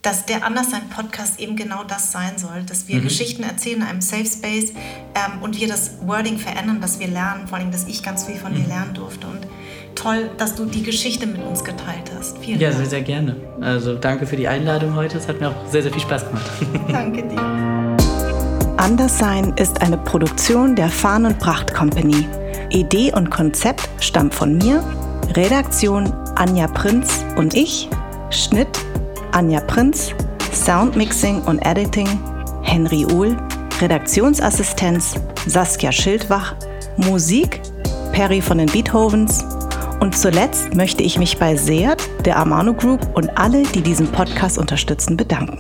dass der Anderssein-Podcast eben genau das sein soll, dass wir mhm. Geschichten erzählen in einem Safe Space ähm, und wir das Wording verändern, dass wir lernen, vor allem, dass ich ganz viel von mhm. dir lernen durfte und toll, dass du die Geschichte mit uns geteilt hast. Vielen ja, Dank. sehr, sehr gerne. Also danke für die Einladung heute. Es hat mir auch sehr, sehr viel Spaß gemacht. (laughs) (laughs) Danke dir. Anderssein ist eine Produktion der Farn und Pracht Company. Idee und Konzept stammt von mir, Redaktion Anja Prinz und ich, Schnitt Anja Prinz, Soundmixing und Editing Henry Uhl, Redaktionsassistenz Saskia Schildwach, Musik Perry von den Beethovens Und zuletzt möchte ich mich bei Seat, der Amano Group und alle, die diesen Podcast unterstützen, bedanken.